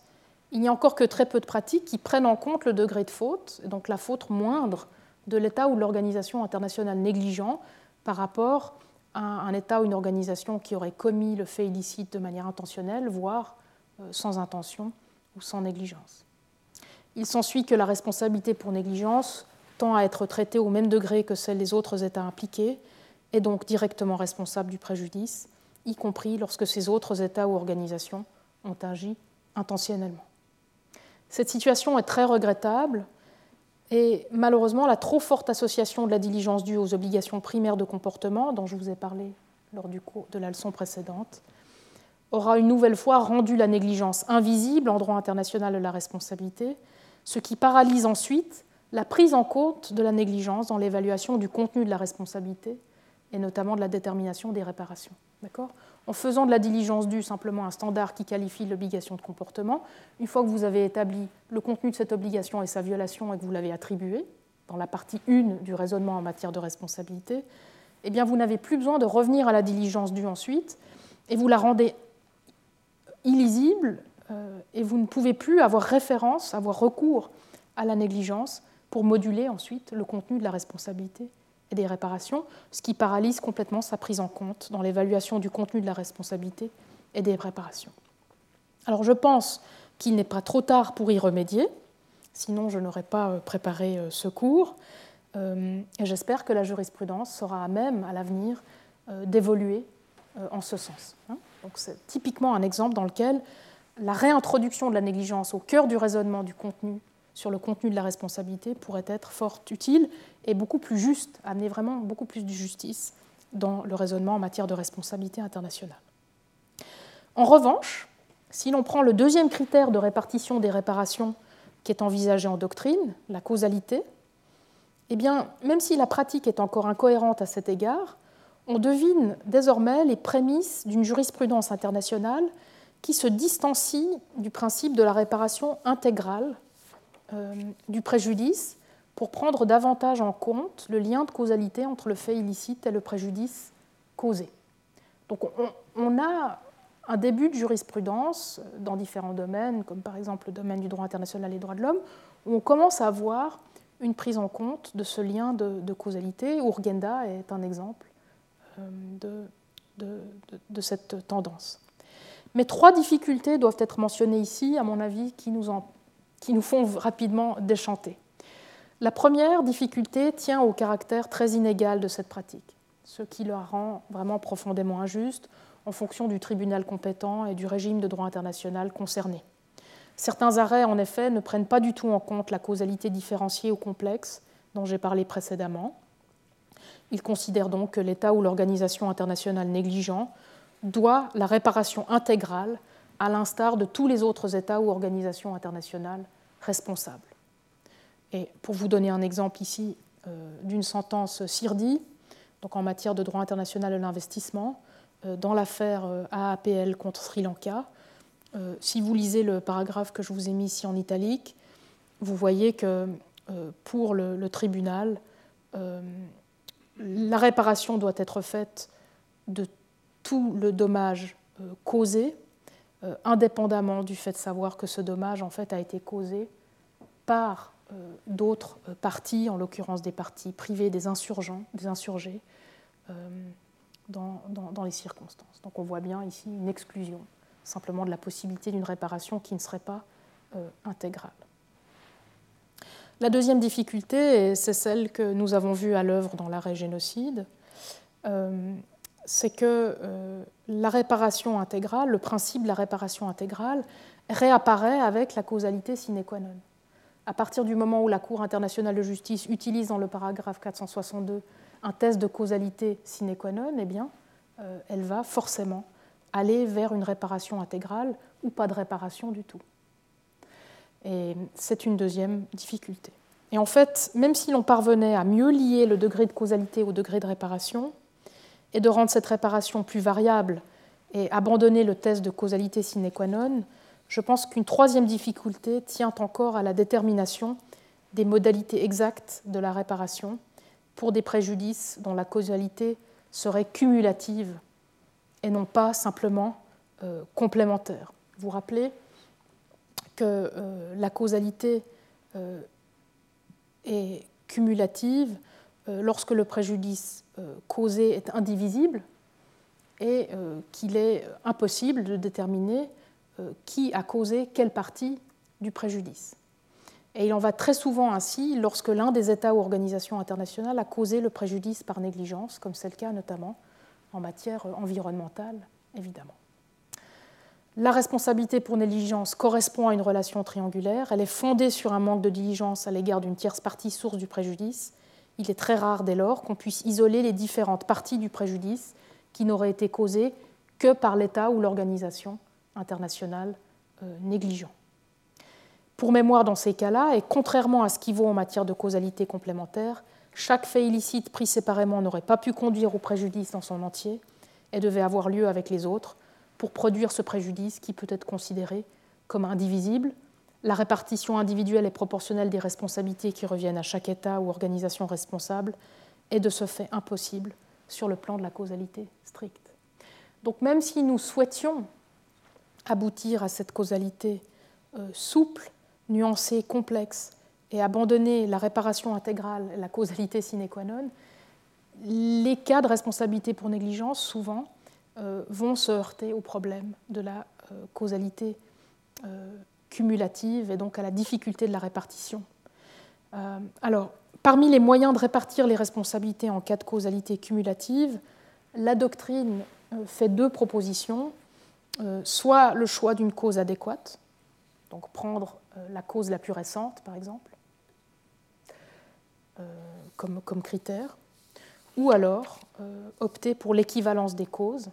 il n'y a encore que très peu de pratiques qui prennent en compte le degré de faute, donc la faute moindre de l'État ou de l'organisation internationale négligent par rapport à un État ou une organisation qui aurait commis le fait illicite de manière intentionnelle, voire euh, sans intention ou sans négligence. Il s'ensuit que la responsabilité pour négligence tend à être traitée au même degré que celle des autres États impliqués, est donc directement responsable du préjudice, y compris lorsque ces autres États ou organisations ont agi intentionnellement. Cette situation est très regrettable et malheureusement la trop forte association de la diligence due aux obligations primaires de comportement, dont je vous ai parlé lors de la leçon précédente, aura une nouvelle fois rendu la négligence invisible en droit international de la responsabilité, ce qui paralyse ensuite la prise en compte de la négligence dans l'évaluation du contenu de la responsabilité et notamment de la détermination des réparations. en faisant de la diligence due simplement un standard qui qualifie l'obligation de comportement, une fois que vous avez établi le contenu de cette obligation et sa violation et que vous l'avez attribué dans la partie 1 du raisonnement en matière de responsabilité, eh bien vous n'avez plus besoin de revenir à la diligence due ensuite et vous la rendez illisible euh, et vous ne pouvez plus avoir référence, avoir recours à la négligence pour moduler ensuite le contenu de la responsabilité et des réparations, ce qui paralyse complètement sa prise en compte dans l'évaluation du contenu de la responsabilité et des réparations. Alors je pense qu'il n'est pas trop tard pour y remédier, sinon je n'aurais pas euh, préparé euh, ce cours, euh, et j'espère que la jurisprudence sera à même à l'avenir d'évoluer en ce sens. Hein. Donc c'est typiquement un exemple dans lequel la réintroduction de la négligence au cœur du raisonnement du contenu sur le contenu de la responsabilité pourrait être fort utile et beaucoup plus juste, amener vraiment beaucoup plus de justice dans le raisonnement en matière de responsabilité internationale. En revanche, si l'on prend le deuxième critère de répartition des réparations qui est envisagé en doctrine, la causalité, eh bien, même si la pratique est encore incohérente à cet égard, on devine désormais les prémices d'une jurisprudence internationale qui se distancie du principe de la réparation intégrale du préjudice pour prendre davantage en compte le lien de causalité entre le fait illicite et le préjudice causé. Donc on, a un début de jurisprudence dans différents domaines, comme par exemple le domaine du droit international et des droits de l'homme, où on commence à avoir une prise en compte de ce lien de, causalité. Urgenda est un exemple euh, de, de, cette tendance. Mais trois difficultés doivent être mentionnées ici, à mon avis, qui nous en qui nous font rapidement déchanter. La première difficulté tient au caractère très inégal de cette pratique, ce qui la rend vraiment profondément injuste en fonction du tribunal compétent et du régime de droit international concerné. Certains arrêts, en effet, ne prennent pas du tout en compte la causalité différenciée ou complexe dont j'ai parlé précédemment. Ils considèrent donc que l'État ou l'organisation internationale négligent doit la réparation intégrale à l'instar de tous les autres États ou organisations internationales responsables. Et pour vous donner un exemple ici euh, d'une sentence CIRDI, donc en matière de droit international de l'investissement, euh, dans l'affaire euh, AAPL contre Sri Lanka, si vous lisez le paragraphe que je vous ai mis ici en italique, vous voyez que pour le tribunal, la réparation doit être faite de tout le dommage causé euh, indépendamment du fait de savoir que ce dommage en fait a été causé par euh, d'autres euh, partis, en l'occurrence des partis privés, des insurgents, des insurgés, dans, les circonstances. Donc on voit bien ici une exclusion simplement de la possibilité d'une réparation qui ne serait pas intégrale. La deuxième difficulté, c'est celle que nous avons vue à l'œuvre dans l'arrêt génocide, c'est que euh, la réparation intégrale, le principe de la réparation intégrale, réapparaît avec la causalité sine qua non. À partir du moment où la Cour internationale de justice utilise dans le paragraphe 462 un test de causalité sine qua non, eh bien, euh, elle va forcément aller vers une réparation intégrale ou pas de réparation du tout. Et c'est une deuxième difficulté. Et en fait, même si l'on parvenait à mieux lier le degré de causalité au degré de réparation, et de rendre cette réparation plus variable et abandonner le test de causalité sine qua non, je pense qu'une troisième difficulté tient encore à la détermination des modalités exactes de la réparation pour des préjudices dont la causalité serait cumulative et non pas simplement euh, complémentaire. Vous rappelez que euh, la causalité euh, est cumulative lorsque le préjudice euh, causé est indivisible et euh, qu'il est impossible de déterminer euh, qui a causé quelle partie du préjudice. Et il en va très souvent ainsi lorsque l'un des États ou organisations internationales a causé le préjudice par négligence, comme c'est le cas notamment en matière environnementale, évidemment. La responsabilité pour négligence correspond à une relation triangulaire. Elle est fondée sur un manque de diligence à l'égard d'une tierce partie source du préjudice il est très rare dès lors qu'on puisse isoler les différentes parties du préjudice qui n'auraient été causées que par l'État ou l'organisation internationale euh, négligent. Pour mémoire, dans ces cas-là, et contrairement à ce qui vaut en matière de causalité complémentaire, chaque fait illicite pris séparément n'aurait pas pu conduire au préjudice dans son entier et devait avoir lieu avec les autres pour produire ce préjudice qui peut être considéré comme indivisible la répartition individuelle et proportionnelle des responsabilités qui reviennent à chaque État ou organisation responsable est de ce fait impossible sur le plan de la causalité stricte. Donc même si nous souhaitions aboutir à cette causalité euh, souple, nuancée, complexe, et abandonner la réparation intégrale la causalité sine qua non, les cas de responsabilité pour négligence, souvent, euh, vont se heurter au problème de la euh, causalité cumulative et donc à la difficulté de la répartition. Euh, alors, parmi les moyens de répartir les responsabilités en cas de causalité cumulative, la doctrine euh, fait deux propositions. Euh, soit le choix d'une cause adéquate, donc prendre la cause la plus récente, par exemple, comme, comme, critère, ou alors opter pour l'équivalence des causes,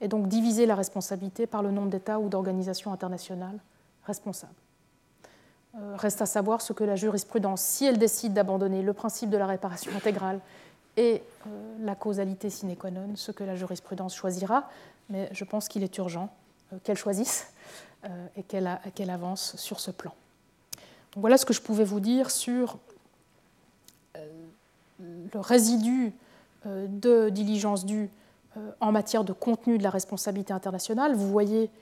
et donc diviser la responsabilité par le nombre d'États ou d'organisations internationales responsable. Euh, reste à savoir ce que la jurisprudence, si elle décide d'abandonner le principe de la réparation intégrale et euh, la causalité sine qua non, ce que la jurisprudence choisira, mais je pense qu'il est urgent euh, qu'elle choisisse et qu'elle avance sur ce plan. voilà ce que je pouvais vous dire sur le résidu de diligence due en matière de contenu de la responsabilité internationale. Vous voyez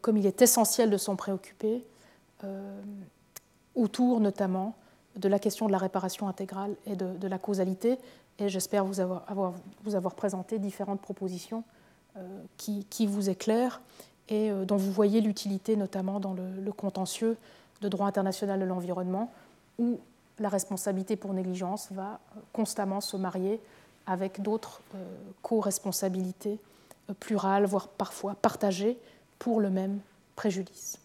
comme il est essentiel de s'en préoccuper, euh, autour notamment de la question de la réparation intégrale et de, la causalité. Et j'espère vous avoir, vous avoir, présenté différentes propositions euh, qui, vous éclairent et dont vous voyez l'utilité notamment dans le, contentieux de droit international de l'environnement, où la responsabilité pour négligence va constamment se marier avec d'autres co-responsabilités plurales, voire parfois partagées pour le même préjudice.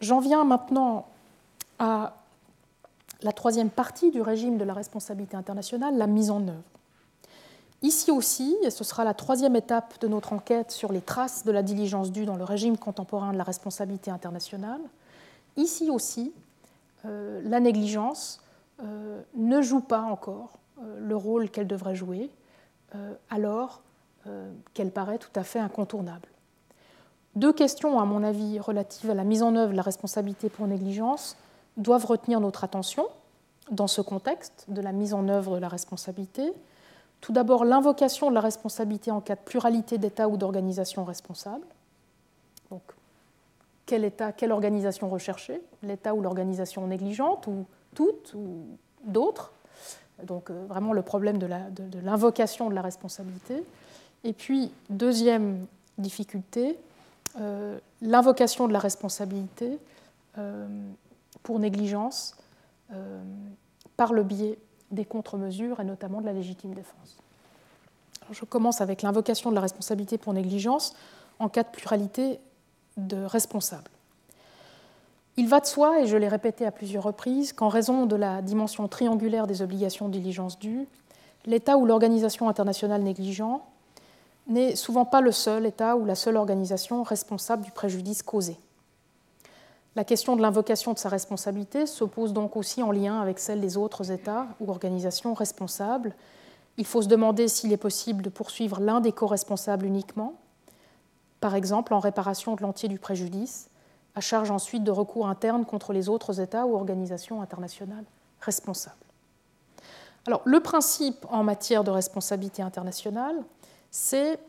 J'en viens maintenant à la troisième partie du régime de la responsabilité internationale, la mise en œuvre. Ici aussi, et ce sera la troisième étape de notre enquête sur les traces de la diligence due dans le régime contemporain de la responsabilité internationale, ici aussi, euh, la négligence euh, ne joue pas encore euh, le rôle qu'elle devrait jouer, alors qu'elle paraît tout à fait incontournable. Deux questions, à mon avis, relatives à la mise en œuvre de la responsabilité pour négligence doivent retenir notre attention dans ce contexte de la mise en œuvre de la responsabilité. Tout d'abord, l'invocation de la responsabilité en cas de pluralité d'États ou d'organisations responsables. Donc, quel État, quelle organisation rechercher L'État ou l'organisation négligente, ou toutes, ou d'autres Donc, euh, vraiment le problème de l'invocation de la responsabilité. Et puis, deuxième difficulté, euh, l'invocation de la responsabilité euh, pour négligence euh, par le biais des contre-mesures et notamment de la légitime défense. je commence avec l'invocation de la responsabilité pour négligence en cas de pluralité de responsables. Il va de soi, et je l'ai répété à plusieurs reprises, qu'en raison de la dimension triangulaire des obligations de diligence due, l'État ou l'organisation internationale négligent n'est souvent pas le seul État ou la seule organisation responsable du préjudice causé. La question de l'invocation de sa responsabilité se pose donc aussi en lien avec celle des autres États ou organisations responsables. Il faut se demander s'il est possible de poursuivre l'un des co-responsables uniquement, par exemple en réparation de l'entier du préjudice, à charge ensuite de recours interne contre les autres États ou organisations internationales responsables. Alors, le principe en matière de responsabilité internationale, c'est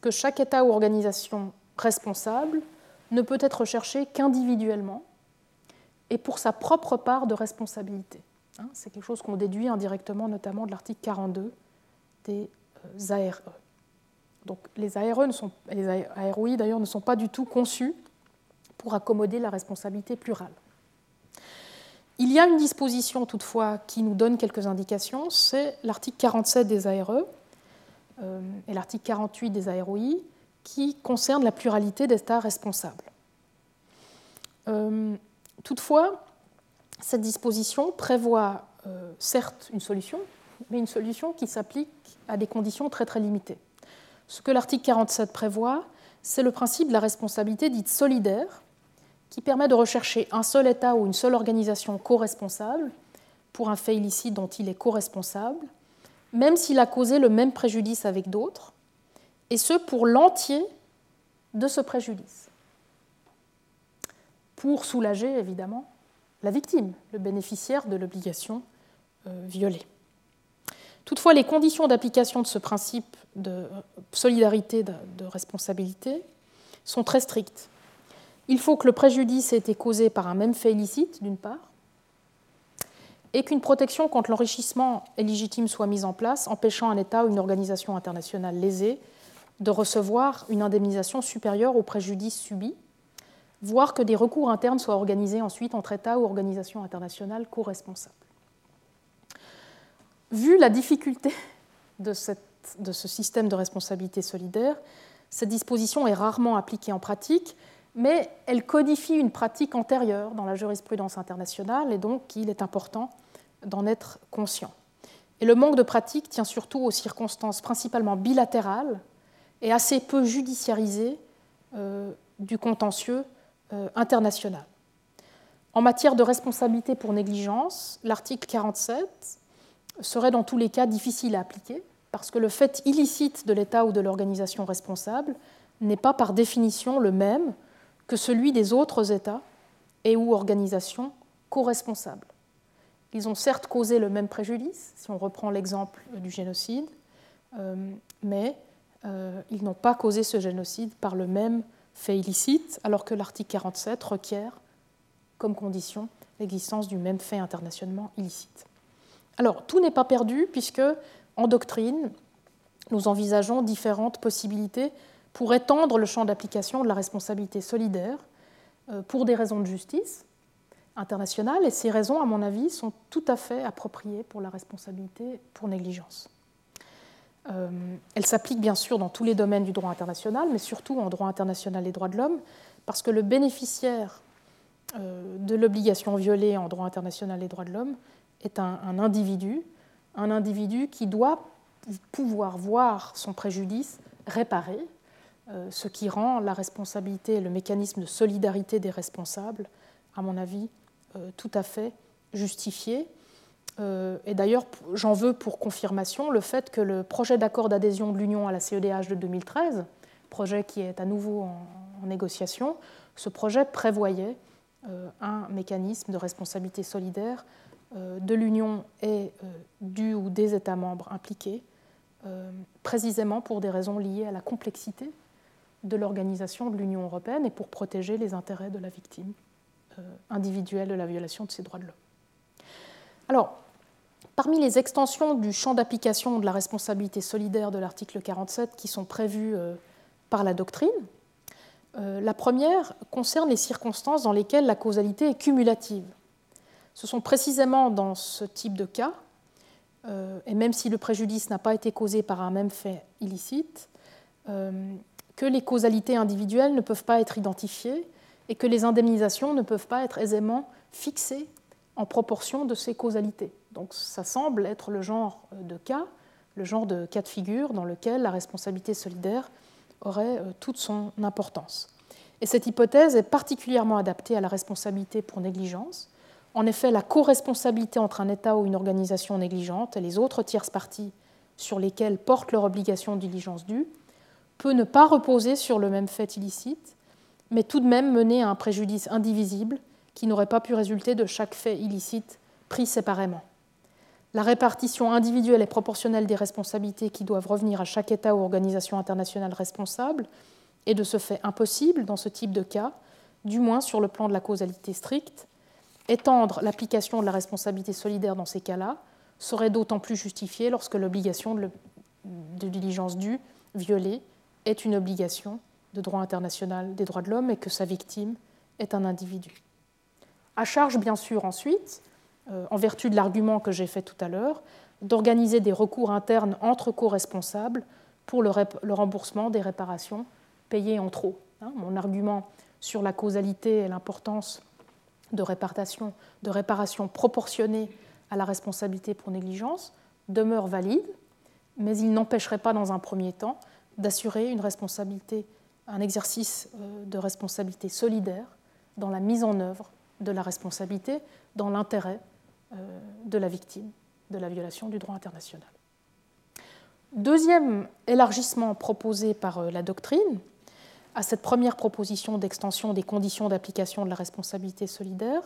que chaque État ou organisation responsable ne peut être recherché qu'individuellement et pour sa propre part de responsabilité. Hein, c'est quelque chose qu'on déduit indirectement, notamment de l'article 42 des euh, ARE. Donc les ARE les AROI d'ailleurs ne sont pas du tout conçus pour accommoder la responsabilité plurale. Il y a une disposition toutefois qui nous donne quelques indications, c'est l'article 47 des ARE, et l'article 48 des AROI qui concerne la pluralité d'États responsables. Euh, toutefois, cette disposition prévoit euh, certes une solution, mais une solution qui s'applique à des conditions très très limitées. Ce que l'article 47 prévoit, c'est le principe de la responsabilité dite solidaire, qui permet de rechercher un seul État ou une seule organisation co-responsable pour un fait illicite dont il est co-responsable, même s'il a causé le même préjudice avec d'autres, et ce pour l'entier de ce préjudice. Pour soulager évidemment la victime, le bénéficiaire de l'obligation euh, violée. Toutefois, les conditions d'application de ce principe de solidarité, de responsabilité, sont très strictes. Il faut que le préjudice ait été causé par un même fait illicite, d'une part, et qu'une protection contre l'enrichissement illégitime soit mise en place, empêchant un État ou une organisation internationale lésée de recevoir une indemnisation supérieure au préjudice subi, voire que des recours internes soient organisés ensuite entre États ou organisations internationales co-responsables. Vu la difficulté de, de ce système de responsabilité solidaire, cette disposition est rarement appliquée en pratique, mais elle codifie une pratique antérieure dans la jurisprudence internationale et donc il est important d'en être conscient. Et le manque de pratique tient surtout aux circonstances principalement bilatérales et assez peu judiciarisées euh, du contentieux euh, international. En matière de responsabilité pour négligence, l'article 47 serait dans tous les cas difficile à appliquer parce que le fait illicite de l'État ou de l'organisation responsable n'est pas par définition le même que celui des autres États et ou organisations co-responsables. Ils ont certes causé le même préjudice, si on reprend l'exemple du génocide, euh, mais euh, ils n'ont pas causé ce génocide par le même fait illicite, alors que l'article 47 requiert comme condition l'existence du même fait internationalement illicite. Alors, tout n'est pas perdu, puisque en doctrine, nous envisageons différentes possibilités pour étendre le champ d'application de la responsabilité solidaire euh, pour des raisons de justice, et ces raisons, à mon avis, sont tout à fait appropriées pour la responsabilité pour négligence. Euh, elle s'applique bien sûr dans tous les domaines du droit international, mais surtout en droit international et droits de l'homme, parce que le bénéficiaire euh, de l'obligation violée en droit international et droits de l'homme est un, individu, un individu qui doit pouvoir voir son préjudice réparé, euh, ce qui rend la responsabilité et le mécanisme de solidarité des responsables, à mon avis, tout à fait justifié. Euh, et d'ailleurs, j'en veux pour confirmation le fait que le projet d'accord d'adhésion de l'Union à la CEDH de 2013, projet qui est à nouveau en, négociation, ce projet prévoyait euh, un mécanisme de responsabilité solidaire euh, de l'Union et du ou des États membres impliqués, précisément pour des raisons liées à la complexité de l'organisation de l'Union européenne et pour protéger les intérêts de la victime individuelle de la violation de ses droits de l'homme. Alors, Parmi les extensions du champ d'application de la responsabilité solidaire de l'article 47 qui sont prévues euh, par la doctrine, euh, la première concerne les circonstances dans lesquelles la causalité est cumulative. Ce sont précisément dans ce type de cas, euh, et même si le préjudice n'a pas été causé par un même fait illicite, que les causalités individuelles ne peuvent pas être identifiées et que les indemnisations ne peuvent pas être aisément fixées en proportion de ces causalités. Donc ça semble être le genre de cas, le genre de cas de figure dans lequel la responsabilité solidaire aurait euh, toute son importance. Et cette hypothèse est particulièrement adaptée à la responsabilité pour négligence. En effet, la co-responsabilité entre un État ou une organisation négligente et les autres tierces parties sur lesquelles portent leur obligation de diligence due peut ne pas reposer sur le même fait illicite, mais tout de même mener à un préjudice indivisible qui n'aurait pas pu résulter de chaque fait illicite pris séparément. La répartition individuelle et proportionnelle des responsabilités qui doivent revenir à chaque État ou organisation internationale responsable est de ce fait impossible dans ce type de cas, du moins sur le plan de la causalité stricte. Étendre l'application de la responsabilité solidaire dans ces cas-là serait d'autant plus justifié lorsque l'obligation de, diligence due, violée, est une obligation de droit international des droits de l'homme et que sa victime est un individu. À charge, bien sûr, ensuite, euh, en vertu de l'argument que j'ai fait tout à l'heure, d'organiser des recours internes entre co-responsables pour le, remboursement des réparations payées en trop. Hein, mon argument sur la causalité et l'importance de répartition, de réparation proportionnée à la responsabilité pour négligence demeure valide, mais il n'empêcherait pas dans un premier temps d'assurer une responsabilité, un exercice euh, de responsabilité solidaire dans la mise en œuvre de la responsabilité dans l'intérêt euh, de la victime de la violation du droit international. Deuxième élargissement proposé par euh, la doctrine à cette première proposition d'extension des conditions d'application de la responsabilité solidaire,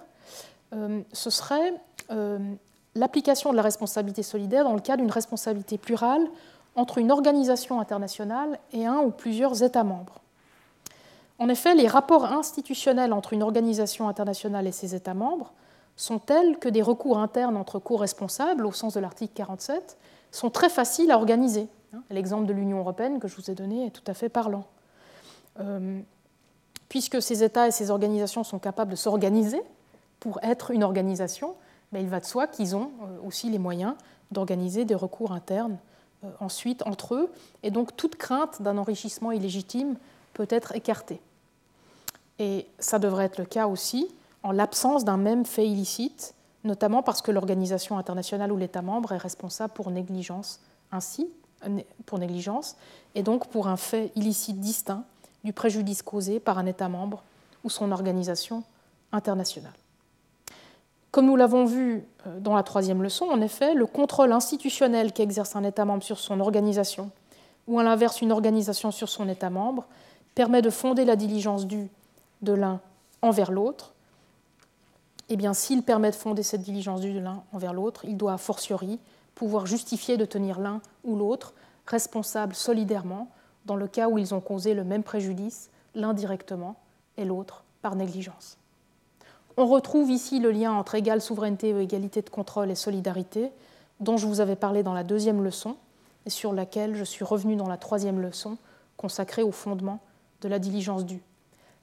ce serait l'application de la responsabilité solidaire dans le cas d'une responsabilité plurale entre une organisation internationale et un ou plusieurs États membres. En effet, les rapports institutionnels entre une organisation internationale et ses États membres sont telles que des recours internes entre co-responsables, au sens de l'article 47, sont très faciles à organiser. L'exemple de l'Union européenne que je vous ai donné est tout à fait parlant. Euh, puisque ces États et ces organisations sont capables de s'organiser pour être une organisation, ben, il va de soi qu'ils ont euh, aussi les moyens d'organiser des recours internes euh, ensuite entre eux, et donc toute crainte d'un enrichissement illégitime peut être écartée. Et ça devrait être le cas aussi en l'absence d'un même fait illicite, notamment parce que l'organisation internationale ou l'État membre est responsable pour négligence, ainsi pour négligence, et donc pour un fait illicite distinct du préjudice causé par un État membre ou son organisation internationale. Comme nous l'avons vu euh, dans la troisième leçon, en effet, le contrôle institutionnel qu'exerce un État membre sur son organisation, ou à l'inverse une organisation sur son État membre, permet de fonder la diligence due de l'un envers l'autre, eh bien, s'il permet de fonder cette diligence de l'un envers l'autre, il doit a fortiori pouvoir justifier de tenir l'un ou l'autre responsable solidairement dans le cas où ils ont causé le même préjudice, l'un directement et l'autre par négligence. On retrouve ici le lien entre égale souveraineté, égalité de contrôle et solidarité, dont je vous avais parlé dans la deuxième leçon et sur laquelle je suis revenu dans la troisième leçon consacrée au fondement de la diligence due.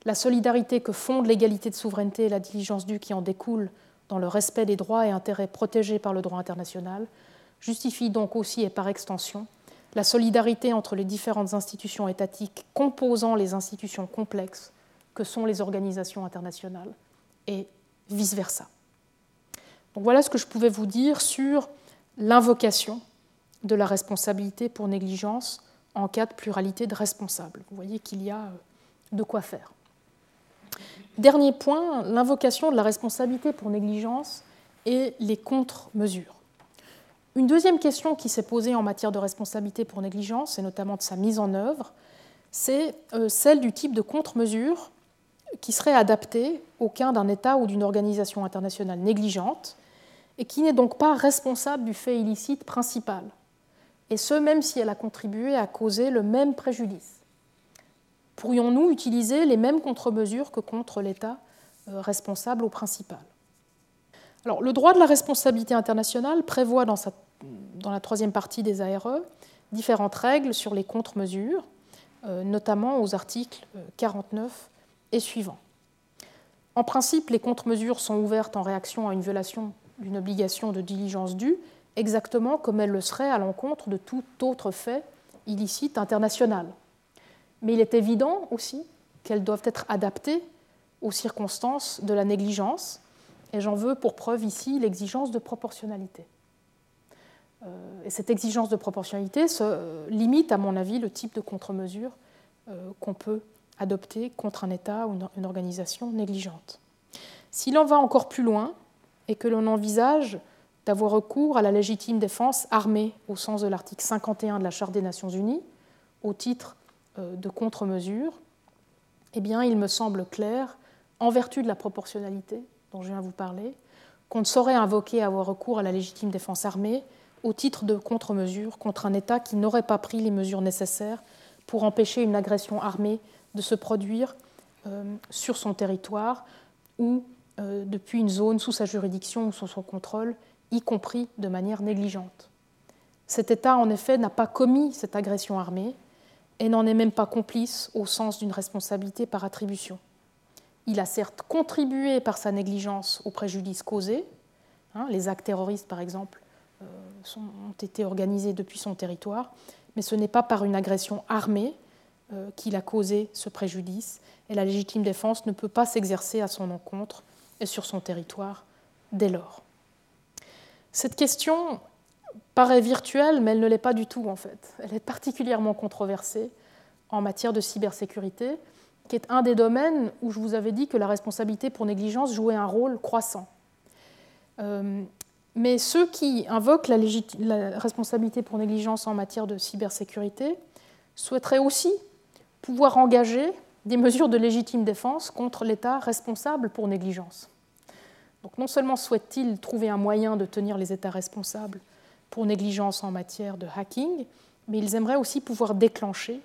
La solidarité que fonde l'égalité de souveraineté et la diligence due qui en découle dans le respect des droits et intérêts protégés par le droit international, justifie donc aussi et par extension la solidarité entre les différentes institutions étatiques composant les institutions complexes que sont les organisations internationales et vice-versa. Voilà ce que je pouvais vous dire sur l'invocation de la responsabilité pour négligence en cas de pluralité de responsables. Vous voyez qu'il y a euh, de quoi faire. Dernier point, l'invocation de la responsabilité pour négligence et les contre-mesures. Une deuxième question qui s'est posée en matière de responsabilité pour négligence, et notamment de sa mise en œuvre, c'est euh, celle du type de contre-mesure qui serait adaptée au cas d'un État ou d'une organisation internationale négligente et qui n'est donc pas responsable du fait illicite principal, et ce même si elle a contribué à causer le même préjudice pourrions-nous utiliser les mêmes contre-mesures que contre l'État euh, responsable au principal? Le droit de la responsabilité internationale prévoit dans, dans, la troisième partie des ARE différentes règles sur les contre-mesures, euh, notamment aux articles 49 euh, et suivants. En principe, les contre-mesures sont ouvertes en réaction à une violation d'une obligation de diligence due, exactement comme elles le seraient à l'encontre de tout autre fait illicite international, mais il est évident aussi qu'elles doivent être adaptées aux circonstances de la négligence, et j'en veux pour preuve ici l'exigence de proportionnalité. Euh, et cette exigence de proportionnalité limite, à mon avis, le type de contre-mesure euh, qu'on peut adopter contre un État ou une organisation négligente. S'il en va encore plus loin et que l'on envisage d'avoir recours à la légitime défense armée au sens de l'article 51 de la Charte des Nations Unies, au titre de contre-mesure, eh bien, il me semble clair, en vertu de la proportionnalité dont je viens vous parler, qu'on ne saurait invoquer avoir recours à la légitime défense armée au titre de contre-mesure contre un État qui n'aurait pas pris les mesures nécessaires pour empêcher une agression armée de se produire euh, sur son territoire ou euh, depuis une zone sous sa juridiction ou sous son contrôle, y compris de manière négligente. Cet État, en effet, n'a pas commis cette agression armée, et n'en est même pas complice au sens d'une responsabilité par attribution. Il a certes contribué par sa négligence au préjudice causé. Hein, les actes terroristes, par exemple, euh, ont été organisés depuis son territoire, mais ce n'est pas par une agression armée euh, qu'il a causé ce préjudice, et la légitime défense ne peut pas s'exercer à son encontre et sur son territoire dès lors. Cette question paraît virtuelle, mais elle ne l'est pas du tout en fait. Elle est particulièrement controversée en matière de cybersécurité, qui est un des domaines où je vous avais dit que la responsabilité pour négligence jouait un rôle croissant. Euh, mais ceux qui invoquent la, la, responsabilité pour négligence en matière de cybersécurité souhaiteraient aussi pouvoir engager des mesures de légitime défense contre l'État responsable pour négligence. Donc non seulement souhaitent-ils trouver un moyen de tenir les États responsables pour négligence en matière de hacking, mais ils aimeraient aussi pouvoir déclencher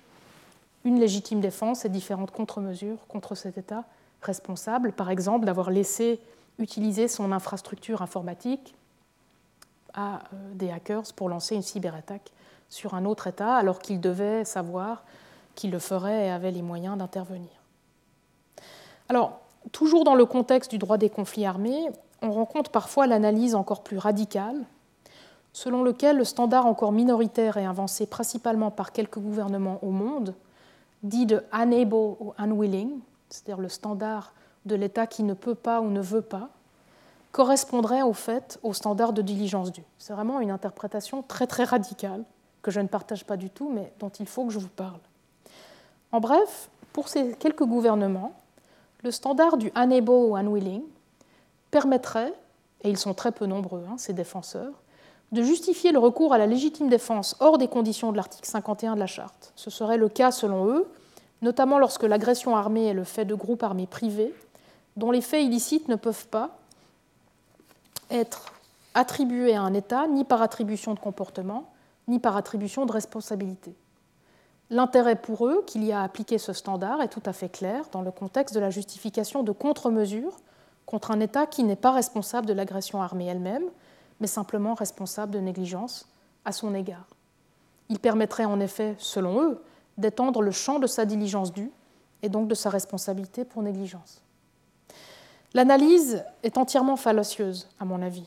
une légitime défense et différentes contre-mesures contre cet État responsable, par exemple d'avoir laissé utiliser son infrastructure informatique à euh, des hackers pour lancer une cyberattaque sur un autre État alors qu'il devait savoir qu'il le ferait et avait les moyens d'intervenir. Alors, toujours dans le contexte du droit des conflits armés, on rencontre parfois l'analyse encore plus radicale selon lequel le standard encore minoritaire et avancé principalement par quelques gouvernements au monde, dit de unable ou unwilling, c'est-à-dire le standard de l'État qui ne peut pas ou ne veut pas, correspondrait au fait au standard de diligence due. C'est vraiment une interprétation très très radicale que je ne partage pas du tout, mais dont il faut que je vous parle. En bref, pour ces quelques gouvernements, le standard du unable ou unwilling permettrait, et ils sont très peu nombreux, hein, ces défenseurs, de justifier le recours à la légitime défense hors des conditions de l'article 51 de la Charte. Ce serait le cas, selon eux, notamment lorsque l'agression armée est le fait de groupes armés privés, dont les faits illicites ne peuvent pas être attribués à un État ni par attribution de comportement, ni par attribution de responsabilité. L'intérêt pour eux qu'il y a à appliquer ce standard est tout à fait clair dans le contexte de la justification de contre-mesures contre un État qui n'est pas responsable de l'agression armée elle-même, mais simplement responsable de négligence à son égard. Il permettrait en effet, selon eux, d'étendre le champ de sa diligence due et donc de sa responsabilité pour négligence. L'analyse est entièrement fallacieuse, à mon avis.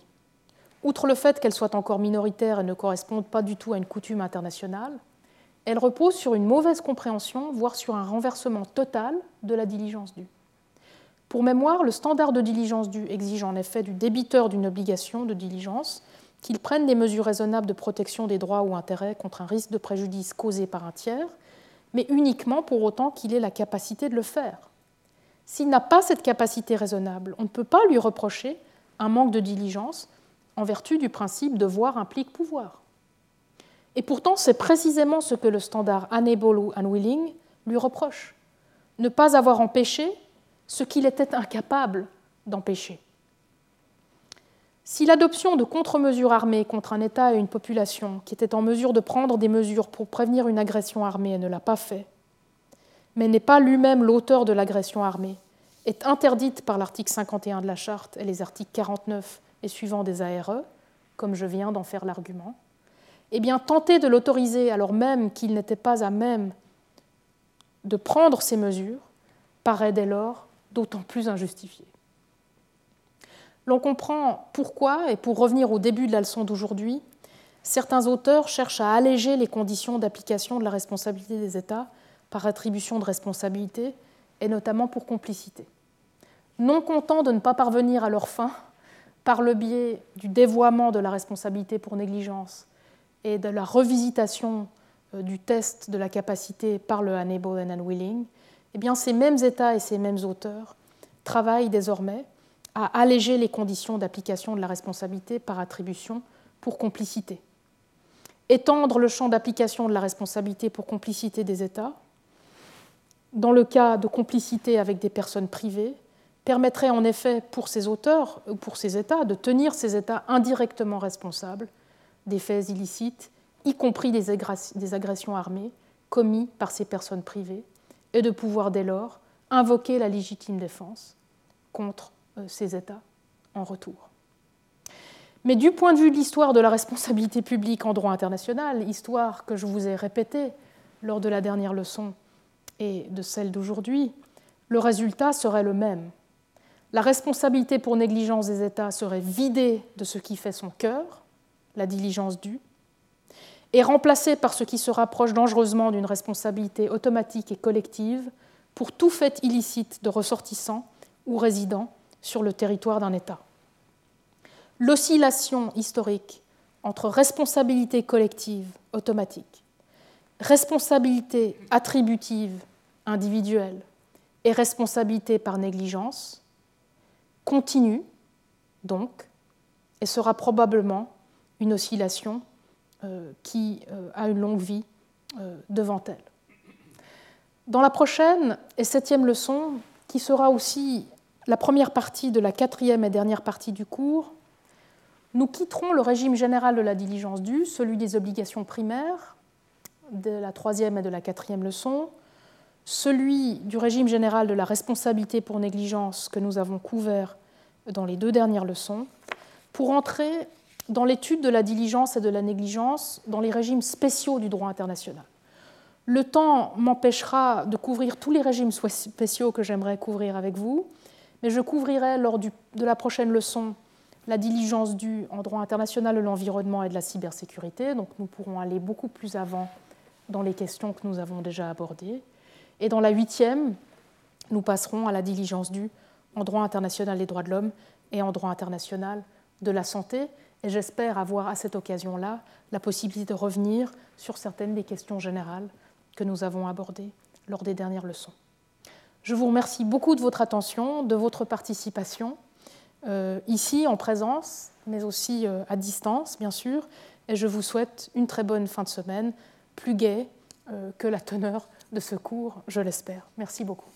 Outre le fait qu'elle soit encore minoritaire et ne corresponde pas du tout à une coutume internationale, elle repose sur une mauvaise compréhension, voire sur un renversement total de la diligence due. Pour mémoire, le standard de diligence due exige en effet du débiteur d'une obligation de diligence qu'il prenne des mesures raisonnables de protection des droits ou intérêts contre un risque de préjudice causé par un tiers, mais uniquement pour autant qu'il ait la capacité de le faire. S'il n'a pas cette capacité raisonnable, on ne peut pas lui reprocher un manque de diligence en vertu du principe devoir implique pouvoir. Et pourtant, c'est précisément ce que le standard unable ou unwilling lui reproche. Ne pas avoir empêché ce qu'il était incapable d'empêcher. Si l'adoption de contre-mesures armées contre un État et une population qui était en mesure de prendre des mesures pour prévenir une agression armée ne l'a pas fait, mais n'est pas lui-même l'auteur de l'agression armée, est interdite par l'article 51 de la Charte et les articles 49 et suivants des ARE, comme je viens d'en faire l'argument, eh bien tenter de l'autoriser alors même qu'il n'était pas à même de prendre ces mesures paraît dès lors d'autant plus injustifié. L'on comprend pourquoi, et pour revenir au début de la leçon d'aujourd'hui, certains auteurs cherchent à alléger les conditions d'application de la responsabilité des États par attribution de responsabilité, et notamment pour complicité. Non contents de ne pas parvenir à leur fin par le biais du dévoiement de la responsabilité pour négligence et de la revisitation euh, du test de la capacité par le unable and unwilling, eh ces mêmes États et ces mêmes auteurs travaillent désormais à alléger les conditions d'application de la responsabilité par attribution pour complicité. Étendre le champ d'application de la responsabilité pour complicité des États, dans le cas de complicité avec des personnes privées, permettrait en effet pour ces auteurs ou pour ces États de tenir ces États indirectement responsables des faits illicites, y compris des agressions armées commis par ces personnes privées, et de pouvoir dès lors invoquer la légitime défense contre euh, ces États en retour. Mais du point de vue de l'histoire de la responsabilité publique en droit international, histoire que je vous ai répétée lors de la dernière leçon et de celle d'aujourd'hui, le résultat serait le même. La responsabilité pour négligence des États serait vidée de ce qui fait son cœur, la diligence due, et remplacée par ce qui se rapproche dangereusement d'une responsabilité automatique et collective pour tout fait illicite de ressortissants ou résidents sur le territoire d'un État. L'oscillation historique entre responsabilité collective automatique, responsabilité attributive individuelle et responsabilité par négligence continue donc et sera probablement une oscillation qui euh, a une longue vie euh, devant elle. Dans la prochaine et septième leçon, qui sera aussi la première partie de la quatrième et dernière partie du cours, nous quitterons le régime général de la diligence due, celui des obligations primaires, de la troisième et de la quatrième leçon, celui du régime général de la responsabilité pour négligence que nous avons couvert dans les deux dernières leçons, pour entrer dans l'étude de la diligence et de la négligence dans les régimes spéciaux du droit international. Le temps m'empêchera de couvrir tous les régimes spéciaux que j'aimerais couvrir avec vous, mais je couvrirai lors de la prochaine leçon la diligence due en droit international de l'environnement et de la cybersécurité. Donc nous pourrons aller beaucoup plus avant dans les questions que nous avons déjà abordées. Et dans la huitième, nous passerons à la diligence due en droit international des droits de l'homme et en droit international de la santé. Et j'espère avoir à cette occasion-là la possibilité de revenir sur certaines des questions générales que nous avons abordées lors des dernières leçons. Je vous remercie beaucoup de votre attention, de votre participation, euh, ici en présence, mais aussi euh, à distance, bien sûr. Et je vous souhaite une très bonne fin de semaine, plus gaie euh, que la teneur de ce cours, je l'espère. Merci beaucoup.